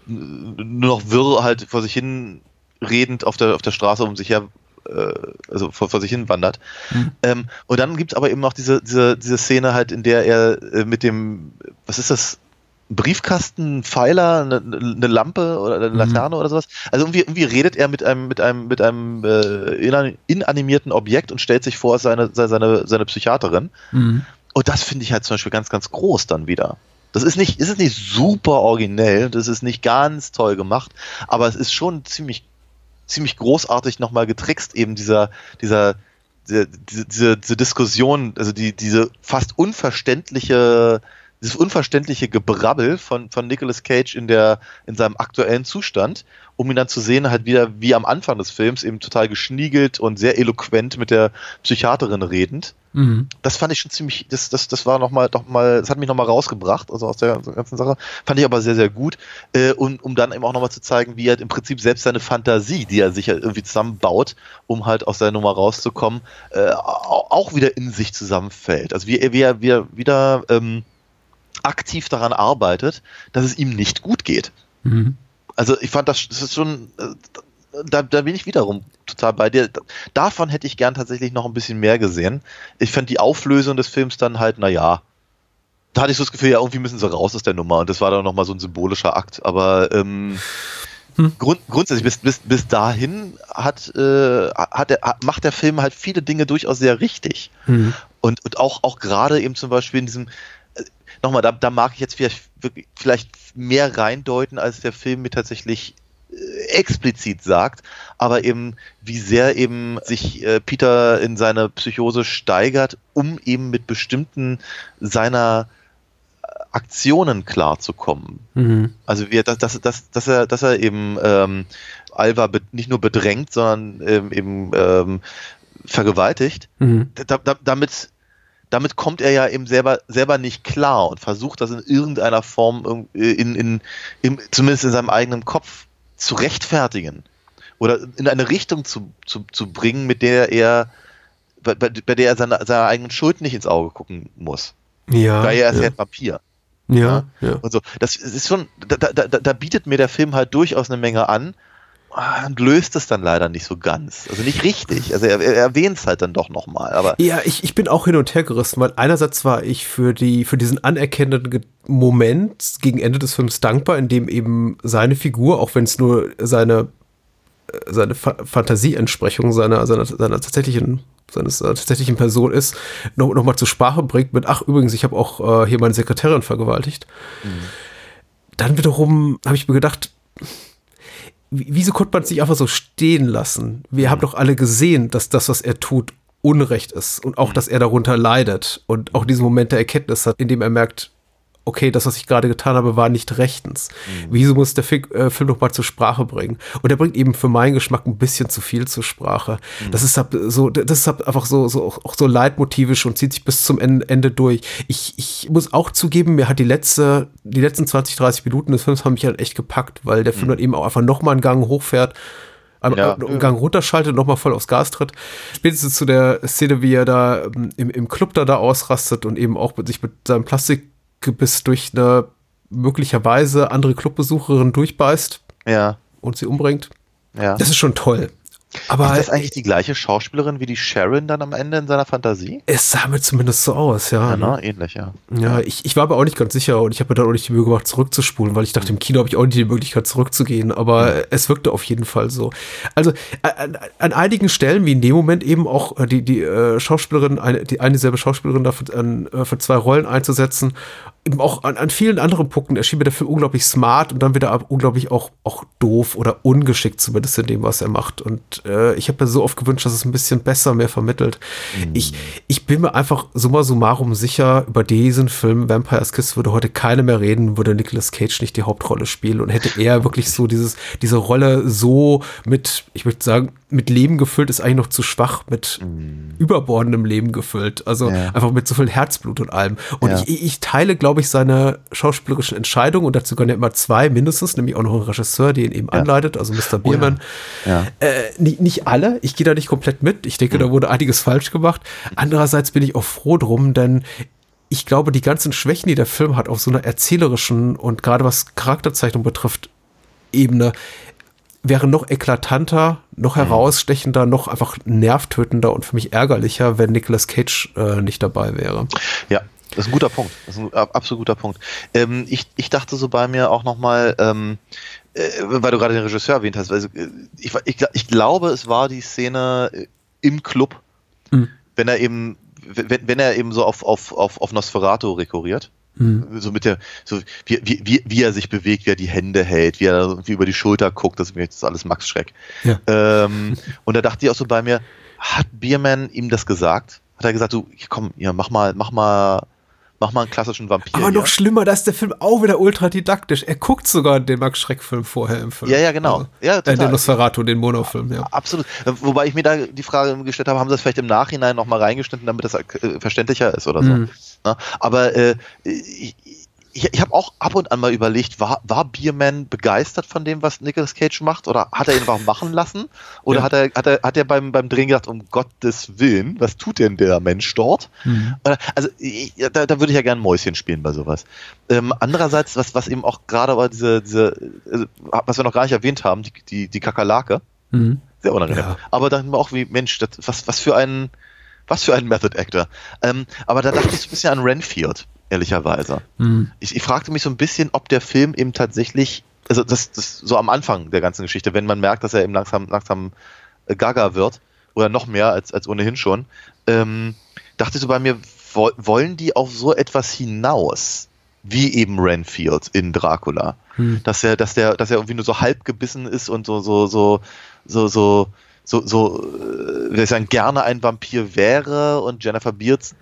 nur noch wirr halt vor sich hin redend auf der, auf der Straße um sich her, äh, also vor, vor sich hin wandert. Ähm, und dann gibt's aber eben noch diese, diese, diese Szene halt, in der er äh, mit dem, was ist das, Briefkasten, Pfeiler, eine, eine Lampe oder eine Laterne oder sowas. Also irgendwie, irgendwie redet er mit einem, mit einem, mit einem äh, inan- inanimierten Objekt und stellt sich vor, seine, sei seine, seine Psychiaterin. Und das finde ich halt zum Beispiel ganz, ganz groß dann wieder. Das ist nicht, ist es nicht super originell, das ist nicht ganz toll gemacht, aber es ist schon ziemlich, ziemlich großartig nochmal getrickst, eben dieser, dieser, diese, diese, diese Diskussion, also die, diese fast unverständliche dieses unverständliche Gebrabbel von, von Nicolas Cage in der, in seinem aktuellen Zustand, um ihn dann zu sehen, halt wieder wie am Anfang des Films eben total geschniegelt und sehr eloquent mit der Psychiaterin redend. Mhm. Das fand ich schon ziemlich, das, das, das war nochmal, doch mal, das hat mich nochmal rausgebracht, also aus der ganzen Sache. Fand ich aber sehr, sehr gut. Äh, und um dann eben auch nochmal zu zeigen, wie er im Prinzip selbst seine Fantasie, die er sich halt irgendwie zusammenbaut, um halt aus der Nummer rauszukommen, äh, au- auch wieder in sich zusammenfällt. Also wie wie er, wie er wieder ähm, aktiv daran arbeitet, dass es ihm nicht gut geht. Mhm. Also ich fand das, das ist schon, äh, da, da bin ich wiederum total bei dir. Davon hätte ich gern tatsächlich noch ein bisschen mehr gesehen. Ich fand die Auflösung des Films dann halt, na ja, da hatte ich so das Gefühl, ja, irgendwie müssen sie raus aus der Nummer und das war dann nochmal so ein symbolischer Akt. Aber ähm, Grund, grundsätzlich bis, bis, bis dahin hat, äh, hat der, hat, macht der Film halt viele Dinge durchaus sehr richtig. Mhm. Und, und auch, auch gerade eben zum Beispiel in diesem, nochmal, da, da mag ich jetzt vielleicht, vielleicht mehr reindeuten, als der Film mir tatsächlich äh, explizit sagt, aber eben, wie sehr eben sich äh, Peter in seine Psychose steigert, um eben mit bestimmten seiner äh, Aktionen klarzukommen. Mhm. Also wir, dass, dass, dass, dass er, dass er eben ähm, Alva nicht nur bedrängt, sondern ähm, eben ähm, vergewaltigt. Mhm. Da, da, damit, damit kommt er ja eben selber, selber nicht klar und versucht das in irgendeiner Form irg- in, in, in, zumindest in seinem eigenen Kopf zu rechtfertigen oder in eine Richtung zu, zu, zu bringen, mit der er bei, bei, der er seine, seiner eigenen Schuld nicht ins Auge gucken muss. Ja. Weil er ist ja ja. ein Vampir. Ja, ja. Und so. Das ist schon, da, da, da, bietet mir der Film halt durchaus eine Menge an und löst es dann leider nicht so ganz. Also nicht richtig. Also er, er erwähnt es halt dann doch nochmal. Aber Ja, ich, ich bin auch hin und her gerissen, weil einerseits war ich für die für diesen anerkennenden Moment gegen Ende des Films dankbar, in dem eben seine Figur, auch wenn es nur seine äh, seine Fa Fantasieentsprechung seiner, seiner, seiner tatsächlichen seines tatsächlichen Person ist, noch, noch mal zur Sprache bringt mit, ach übrigens, ich habe auch äh, hier meine Sekretärin vergewaltigt. Dann wiederum habe ich mir gedacht, wieso konnte man es nicht einfach so stehen lassen? Wir haben doch alle gesehen, dass das, was er tut, Unrecht ist und auch, dass er darunter leidet und auch diesen Moment der Erkenntnis hat, in dem er merkt, okay, das, was ich gerade getan habe, war nicht rechtens. Wieso muss der Fi äh, Film noch mal zur Sprache bringen? Und er bringt eben für meinen Geschmack ein bisschen zu viel zur Sprache. Das ist halt so, das ist halt einfach so, so auch so leitmotivisch und zieht sich bis zum Ende, Ende durch. Ich, ich muss auch zugeben, mir hat die letzte, die letzten 20, 30 Minuten des Films haben mich halt echt gepackt, weil der Film dann eben auch einfach noch mal einen Gang hochfährt. Einen Ja. Gang runterschaltet, nochmal voll aufs Gas tritt. Spätestens zu der Szene, wie er da ähm, im, im Club da, da ausrastet und eben auch mit sich mit seinem Plastikgebiss durch eine möglicherweise andere Clubbesucherin durchbeißt ja, und sie umbringt. ja. Das ist schon toll. Aber ist das eigentlich die gleiche Schauspielerin wie die Sharon dann am Ende in seiner Fantasie? es sah mir zumindest so aus, ja. Ja, ne? Ähnlich, ja. Ja, ich, ich war aber auch nicht ganz sicher und ich habe mir dann auch nicht die Mühe gemacht, zurückzuspulen, weil ich dachte, im Kino habe ich auch nicht die Möglichkeit, zurückzugehen, aber es wirkte auf jeden Fall so. Also an, an einigen Stellen, wie in dem Moment eben auch äh, die, die äh, Schauspielerin, eine, die eine selbe Schauspielerin dafür an, äh, für zwei Rollen einzusetzen, eben auch an, an vielen anderen Punkten erschien mir der Film unglaublich smart und dann wieder unglaublich auch, auch doof oder ungeschickt zumindest in dem, was er macht. Und äh, ich habe mir so oft gewünscht, dass es ein bisschen besser mehr vermittelt. Ich, ich bin mir einfach summa summarum sicher, über diesen Film Vampire's Kiss würde heute keiner mehr reden, würde Nicolas Cage nicht die Hauptrolle spielen und hätte er wirklich so dieses, diese Rolle so mit, ich möchte sagen, mit Leben gefüllt ist eigentlich noch zu schwach, mit überbordendem Leben gefüllt. Also Ja. einfach mit so viel Herzblut und allem. Und Ja. ich, ich teile, glaube ich, seine schauspielerischen Entscheidungen und dazu gehören ja immer zwei mindestens, nämlich auch noch ein Regisseur, der ihn eben anleitet, also Mr. Bierman. Ja. Äh, nicht, nicht alle, ich gehe da nicht komplett mit. Ich denke, da wurde einiges falsch gemacht. Andererseits bin ich auch froh drum, denn ich glaube, die ganzen Schwächen, die der Film hat, auf so einer erzählerischen und gerade was Charakterzeichnung betrifft, Ebene, wären noch eklatanter, noch herausstechender, noch einfach nervtötender und für mich ärgerlicher, wenn Nicolas Cage äh, nicht dabei wäre. Ja, das ist ein guter Punkt. Das ist ein ab- absolut guter Punkt. Ähm, ich, ich dachte so bei mir auch nochmal, ähm, äh, weil du gerade den Regisseur erwähnt hast, also, äh, ich, ich, ich glaube, es war die Szene äh, im Club, Mhm. wenn er eben, wenn, wenn er eben so auf, auf, auf, auf Nosferatu rekurriert. So mit der, so wie, wie, wie, wie er sich bewegt, wie er die Hände hält, wie er irgendwie über die Schulter guckt, das ist mir jetzt alles Max Schreck. Ja. Ähm, und da dachte ich auch so bei mir, hat Bierman ihm das gesagt? Hat er gesagt, du, komm, ja, mach mal, mach mal, mach mal einen klassischen Vampir. Aber hier. noch schlimmer, da ist der Film auch wieder ultra didaktisch. Er guckt sogar den Max Schreck-Film vorher im Film. Ja, ja, genau. Also, Ja, äh, total. den Nosferatu, den Monofilm, ja. Absolut. Wobei ich mir da die Frage gestellt habe, haben sie das vielleicht im Nachhinein nochmal reingeschnitten, damit das äh, verständlicher ist oder so. Mhm. Na, aber äh, ich, ich, ich habe auch ab und an mal überlegt, war, war Bierman begeistert von dem, was Nicolas Cage macht? Oder hat er ihn einfach machen lassen? Oder Ja. hat er, hat er, hat er beim, beim Drehen gedacht, um Gottes Willen, was tut denn der Mensch dort? Mhm. Oder- Also ich, da, da würde ich ja gerne Mäuschen spielen bei sowas. Ähm, andererseits, was, was eben auch gerade aber diese, diese äh, was wir noch gar nicht erwähnt haben, die, die, die Kakerlake, Mhm. sehr unangenehm. Ja. Aber wir auch wie, Mensch, das, was, was für ein, was für ein Method Actor. Ähm, aber da dachte ich so ein bisschen an Renfield, ehrlicherweise. Mhm. Ich, ich fragte mich so ein bisschen, ob der Film eben tatsächlich, also das, das so am Anfang der ganzen Geschichte, wenn man merkt, dass er eben langsam, langsam äh, gaga wird, oder noch mehr als, als ohnehin schon, ähm, dachte ich so bei mir, wo, wollen die auf so etwas hinaus? Wie eben Renfield in Dracula. Hm. Dass er, dass der, dass er irgendwie nur so halb gebissen ist und so, so, so, so, so, so, so, äh, wie soll ich sagen, gerne ein Vampir wäre und Jennifer Beers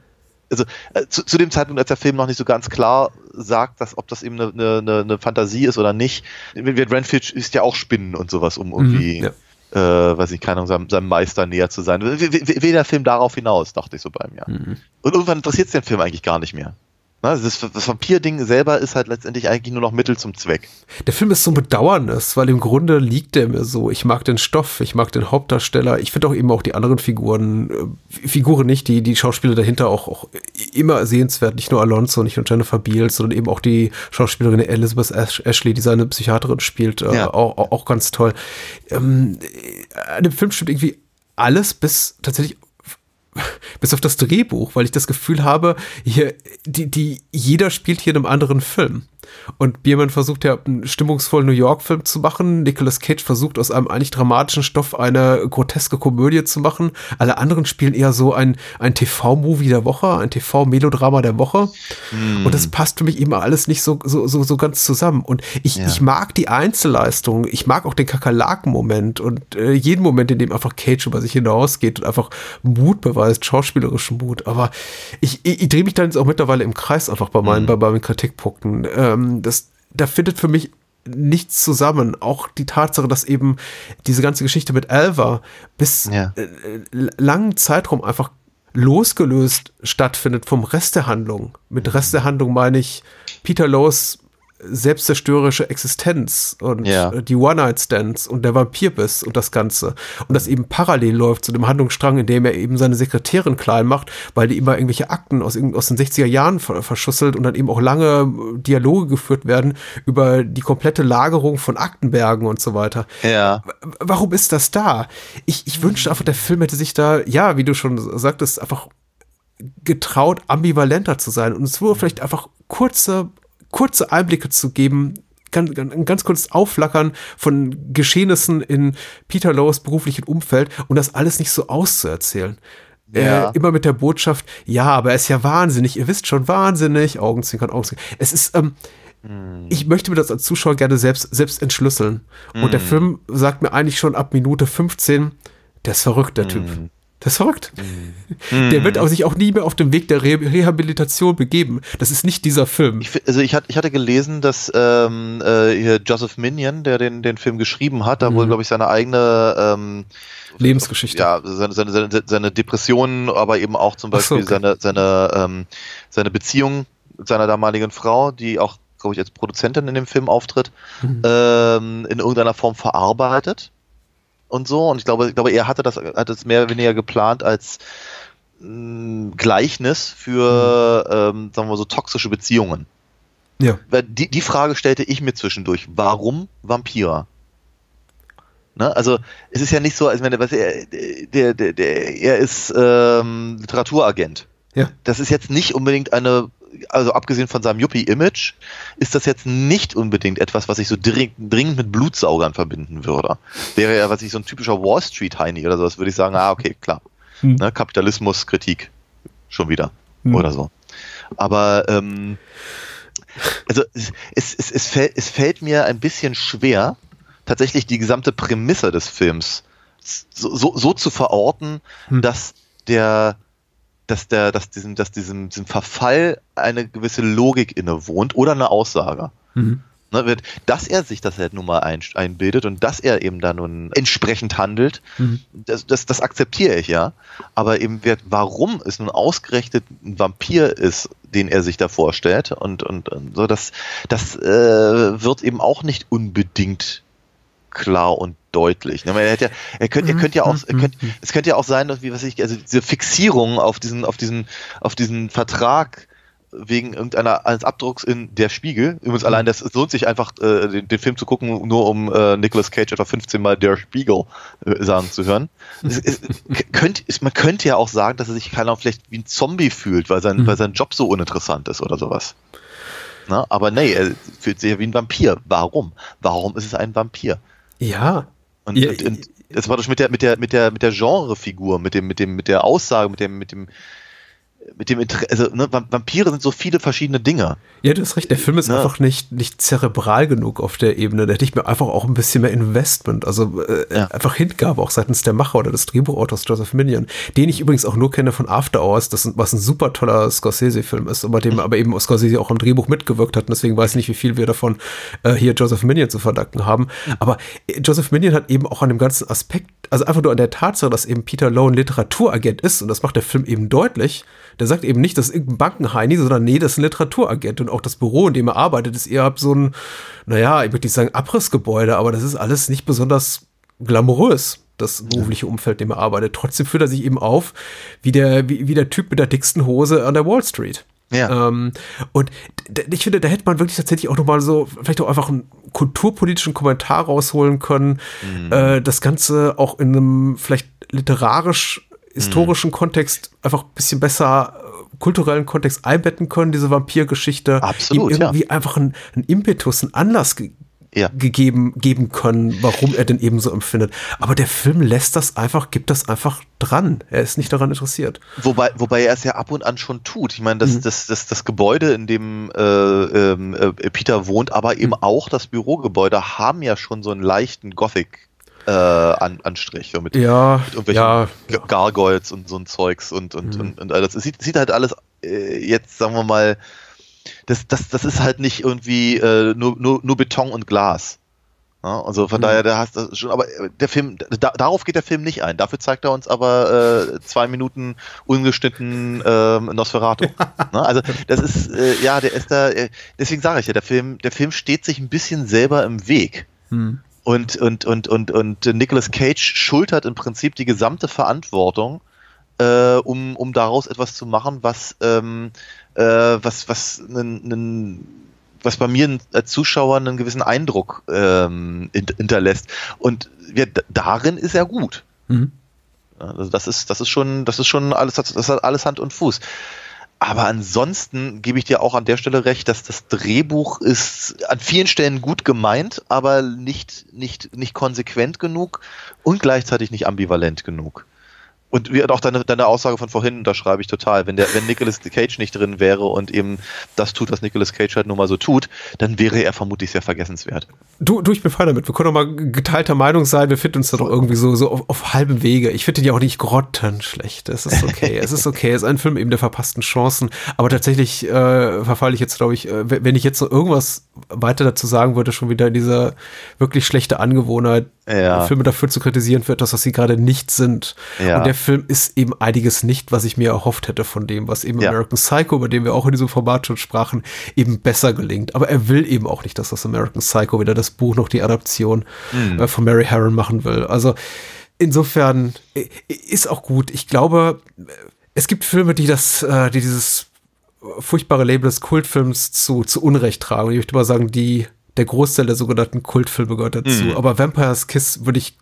also äh, zu, zu dem Zeitpunkt, als der Film noch nicht so ganz klar sagt, dass, ob das eben eine, eine, eine- Fantasie ist oder nicht, wird Renfield ist ja auch Spinnen und sowas, um irgendwie, Mhm, äh, weiß ich, keine Ahnung, seinem, seinem Meister näher zu sein. Will der Film darauf hinaus, dachte ich so bei mir. Mhm. Und irgendwann interessiert es den Film eigentlich gar nicht mehr. Ne, Also das, das Vampir-Ding selber ist halt letztendlich eigentlich nur noch Mittel zum Zweck. Der Film ist so ein Bedauernis, weil im Grunde liegt der mir so. Ich mag den Stoff, ich mag den Hauptdarsteller. Ich finde auch eben auch die anderen Figuren, äh, Figuren nicht, die, die Schauspieler dahinter auch, auch immer sehenswert. Nicht nur Alonso, nicht nur Jennifer Beals, sondern eben auch die Schauspielerin Elizabeth Ash Ashley, die seine Psychiaterin spielt, äh, Ja. auch, auch, auch ganz toll. Ähm, an dem Film stimmt irgendwie alles bis tatsächlich bis auf das Drehbuch, weil ich das Gefühl habe, hier, die, die, jeder spielt hier in einem anderen Film. Und Biermann versucht ja einen stimmungsvollen New York-Film zu machen. Nicolas Cage versucht aus einem eigentlich dramatischen Stoff eine groteske Komödie zu machen. Alle anderen spielen eher so ein, ein TV-Movie der Woche, ein TV-Melodrama der Woche. Und das passt für mich immer alles nicht so, so, so, so ganz zusammen. Und ich, Ja. ich mag die Einzelleistung, ich mag auch den Kakerlaken-Moment und äh, jeden Moment, in dem einfach Cage über sich hinausgeht und einfach Mut beweist, schauspielerischen Mut. Aber ich, ich, ich drehe mich dann jetzt auch mittlerweile im Kreis einfach bei meinen, bei meinen Kritikpunkten. Ähm, das, da findet für mich nichts zusammen. Auch die Tatsache, dass eben diese ganze Geschichte mit Alva bis Ja. äh, langen Zeitraum einfach losgelöst stattfindet vom Rest der Handlung. Mit Rest der Handlung meine ich Peter Lowe's selbstzerstörerische Existenz und Ja. die One-Night-Stands und der Vampirbiss und das Ganze. Und das eben parallel läuft zu dem Handlungsstrang, in dem er eben seine Sekretärin klein macht, weil die immer irgendwelche Akten aus, aus den 60er Jahren ver verschusselt und dann eben auch lange Dialoge geführt werden über die komplette Lagerung von Aktenbergen und so weiter Ja. warum ist das da? Ich, ich wünschte einfach, der Film hätte sich da, ja, wie du schon sagtest, einfach getraut, ambivalenter zu sein und es nur vielleicht einfach kurze, kurze Einblicke zu geben, ganz, ganz, ein ganz kurzes Aufflackern von Geschehnissen in Peter Lowe's beruflichen Umfeld und das alles nicht so auszuerzählen. Ja. Äh, immer mit der Botschaft, ja, aber er ist ja wahnsinnig, ihr wisst schon, wahnsinnig, Augenzwinkern, Augenzwinkern. Es ist, ähm, ich möchte mir das als Zuschauer gerne selbst, selbst entschlüsseln. Und der Film sagt mir eigentlich schon ab Minute 15, der ist verrückt, der Typ. Der ist verrückt. Der wird auch sich auch nie mehr auf dem Weg der Re Rehabilitation begeben. Das ist nicht dieser Film. Ich, also ich, hatte, ich hatte gelesen, dass ähm, äh, hier Joseph Minion, der den, den Film geschrieben hat, da wohl, glaube ich, seine eigene ähm, Lebensgeschichte. ja, seine, seine, seine, seine Depressionen, aber eben auch zum Ach so, Beispiel okay. seine, seine, ähm, seine Beziehung mit seiner damaligen Frau, die auch, glaube ich, als Produzentin in dem Film auftritt, Mhm. ähm, in irgendeiner Form verarbeitet und so. Und ich glaube, ich glaube, er hatte das, hat es mehr oder weniger geplant als mh, Gleichnis für, ähm, sagen wir so, toxische Beziehungen. Ja. Weil Die, die Frage stellte ich mir zwischendurch. Warum Vampire? Ne? Also es ist ja nicht so, als wenn er, was er, der, der, der, er ist ähm, Literaturagent. Ja. Das ist jetzt nicht unbedingt eine, also abgesehen von seinem Yuppie-Image, ist das jetzt nicht unbedingt etwas, was ich so dringend, dringend mit Blutsaugern verbinden würde. Wäre ja, was ich so ein typischer Wall Street-Heini oder sowas, würde ich sagen, ah, okay, klar. Hm. Ne? Kapitalismus, Kritik. Schon wieder. Hm. Oder so. Aber ähm, also es, es, es, es, fällt, es fällt mir ein bisschen schwer, tatsächlich die gesamte Prämisse des Films so, so, so zu verorten, Hm. dass der dass der, dass diesem, dass diesem, diesem Verfall eine gewisse Logik innewohnt oder eine Aussage. Mhm. Ne, wird, dass er sich das halt nun mal ein, einbildet und dass er eben da nun entsprechend handelt, Mhm. das, das, das akzeptiere ich ja. Aber eben wird, warum es nun ausgerechnet ein Vampir ist, den er sich da vorstellt und, und, und so, das, das äh, wird eben auch nicht unbedingt klar und deutlich. Ne, hätte ja, er könnte, er könnte ja auch, er könnte, es könnte ja auch sein, dass, wie was ich, also diese Fixierung auf diesen, auf diesen, auf diesen Vertrag wegen irgendeiner eines Abdrucks in Der Spiegel. Übrigens allein das lohnt sich einfach äh, den, den Film zu gucken, nur um äh, Nicolas Cage etwa 15 Mal Der Spiegel äh, sagen zu hören. Es, es, könnt, es, man könnte ja auch sagen, dass er sich keiner vielleicht wie ein Zombie fühlt, weil sein, Mhm. weil sein Job so uninteressant ist oder sowas. Na, aber nee, er fühlt sich ja wie ein Vampir. Warum? Warum ist es ein Vampir? Ja. Und, Ja, und, und das war doch mit der mit der mit der mit der Genrefigur, mit dem mit dem mit der Aussage, mit dem mit dem mit dem Inter also ne, Vamp- Vampire sind so viele verschiedene Dinge. Ja, du hast recht, der Film ist Ja. einfach nicht, nicht zerebral genug auf der Ebene. Da hätte ich mir einfach auch ein bisschen mehr Investment, also äh, Ja. einfach Hingabe, auch seitens der Macher oder des Drehbuchautors Joseph Minion, den ich übrigens auch nur kenne von After Hours, das, ein- was ein super toller Scorsese-Film ist, aber dem aber eben Scorsese auch am Drehbuch mitgewirkt hat. Und deswegen weiß ich nicht, wie viel wir davon äh, hier Joseph Minion zu verdanken haben. Aber äh, Joseph Minion hat eben auch an dem ganzen Aspekt, also einfach nur an der Tatsache, dass eben Peter Lowe ein Literaturagent ist, und das macht der Film eben deutlich, der sagt eben nicht, das ist irgendein Bankenheini, sondern nee, das ist ein Literaturagent. Und auch das Büro, in dem er arbeitet, ist eher so ein, naja, ich würde nicht sagen Abrissgebäude, aber das ist alles nicht besonders glamourös, das berufliche Umfeld, in dem er arbeitet. Trotzdem fühlt er sich eben auf wie der, wie, wie der Typ mit der dicksten Hose an der Wall Street. Ja. Ähm, und ich finde, da hätte man wirklich tatsächlich auch nochmal so, vielleicht auch einfach einen kulturpolitischen Kommentar rausholen können. Äh, das Ganze auch in einem vielleicht literarisch historischen Kontext einfach ein bisschen besser äh, kulturellen Kontext einbetten können, diese Vampirgeschichte. Absolut, ihm ja. irgendwie einfach einen, einen Impetus, einen Anlass ge Ja. gegeben geben können, warum er denn eben so empfindet. Aber der Film lässt das einfach, gibt das einfach dran. Er ist nicht daran interessiert. Wobei, wobei er es ja ab und an schon tut. Ich meine, das, Mhm. das, das, das Gebäude, in dem äh, ähm, äh, Peter wohnt, aber eben Mhm. auch das Bürogebäude haben ja schon so einen leichten Gothic. Äh, an, Anstrich, so mit, Ja, mit irgendwelchen ja, Gargoyles und so ein Zeugs und, und, Mhm. und, und alles. Es sieht, sieht halt alles äh, jetzt, sagen wir mal, das, das, das ist halt nicht irgendwie äh, nur, nur, nur Beton und Glas. Ja, also von Mhm. daher, da hast du schon, aber äh, der Film, da, darauf geht der Film nicht ein. Dafür zeigt er uns aber äh, zwei Minuten ungeschnitten ähm, Nosferatu. Ne? Also das ist, äh, ja, der ist da, äh, deswegen sage ich ja, der Film, der Film steht sich ein bisschen selber im Weg. Hm. Und, und, und, und, und Nicolas Cage schultert im Prinzip die gesamte Verantwortung, äh, um, um daraus etwas zu machen, was, ähm, äh, was, was, nen, nen, was bei mir als Zuschauer einen gewissen Eindruck ähm, hint- hinterlässt. Und ja, darin ist er gut. Mhm. Also das ist, das ist schon, das ist schon alles, das hat alles Hand und Fuß. Aber ansonsten gebe ich dir auch an der Stelle recht, dass das Drehbuch ist an vielen Stellen gut gemeint, aber nicht, nicht, nicht konsequent genug und gleichzeitig nicht ambivalent genug. Und auch deine, deine Aussage von vorhin unterschreibe ich total. Wenn der, wenn Nicolas Cage nicht drin wäre und eben das tut, was Nicolas Cage halt nun mal so tut, dann wäre er vermutlich sehr vergessenswert. Du, du, ich bin fein damit. Wir können doch mal geteilter Meinung sein. Wir finden uns da doch irgendwie so, so auf, auf halbem Wege. Ich finde den ja auch nicht grottenschlecht. Es ist okay. es ist okay. Es ist ein Film eben der verpassten Chancen. Aber tatsächlich äh, verfalle ich jetzt, glaube ich, äh, wenn ich jetzt noch irgendwas weiter dazu sagen würde, schon wieder in dieser wirklich schlechte Angewohnheit, Ja. Filme dafür zu kritisieren für etwas, was sie gerade nicht sind. Ja. Und der Film ist eben einiges nicht, was ich mir erhofft hätte von dem, was eben Ja. American Psycho, über den wir auch in diesem Format schon sprachen, eben besser gelingt. Aber er will eben auch nicht, dass das American Psycho wieder das Buch noch die Adaption Mhm. von Mary Harron machen will. Also insofern ist auch gut. Ich glaube, es gibt Filme, die das, äh, die dieses furchtbare Label des Kultfilms zu, zu Unrecht tragen. Und ich würde mal sagen, die, der Großteil der sogenannten Kultfilme gehört dazu. Mhm. Aber Vampire's Kiss würde ich,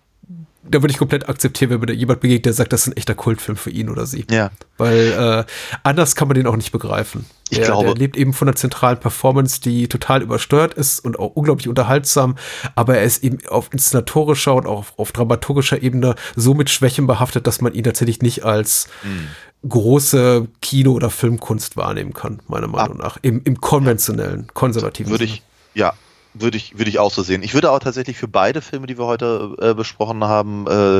da würde ich komplett akzeptieren, wenn mir da jemand begegnet, der sagt, das ist ein echter Kultfilm für ihn oder sie. Ja. Weil äh, anders kann man den auch nicht begreifen. Ich der, glaube- der lebt eben von einer zentralen Performance, die total übersteuert ist und auch unglaublich unterhaltsam, aber er ist eben auf inszenatorischer und auch auf, auf dramaturgischer Ebene so mit Schwächen behaftet, dass man ihn tatsächlich nicht als große Kino- oder Filmkunst wahrnehmen kann, meiner Meinung nach. Im, im konventionellen, konservativen Würde Sinne. ich, ja, würde ich, würde ich auch so sehen. Ich würde aber tatsächlich für beide Filme, die wir heute äh, besprochen haben, äh,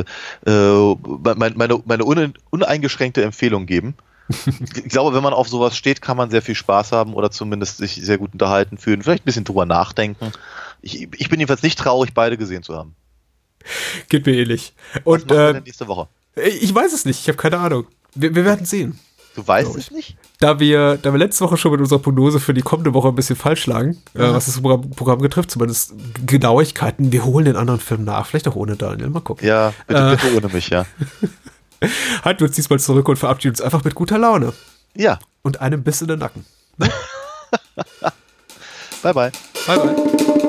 äh, mein, meine, meine une, uneingeschränkte Empfehlung geben. ich glaube, wenn man auf sowas steht, kann man sehr viel Spaß haben oder zumindest sich sehr gut unterhalten fühlen, vielleicht ein bisschen drüber nachdenken. Ich, ich bin jedenfalls nicht traurig, beide gesehen zu haben. Geht mir ähnlich. Was Und machen wir äh, nächste Woche? ich weiß es nicht, ich habe keine Ahnung. Wir, wir werden sehen. Du weißt es nicht? Da wir, da wir letzte Woche schon mit unserer Prognose für die kommende Woche ein bisschen falsch lagen, äh, was das Programm, Programm betrifft, zumindest Genauigkeiten, wir holen den anderen Film nach. Vielleicht auch ohne Daniel. Mal gucken. Ja, bitte, Äh. bitte ohne mich, ja. Halten wir uns diesmal zurück und verabschieden uns einfach mit guter Laune. Ja, Und einem Biss in den Nacken. bye bye. Bye, bye.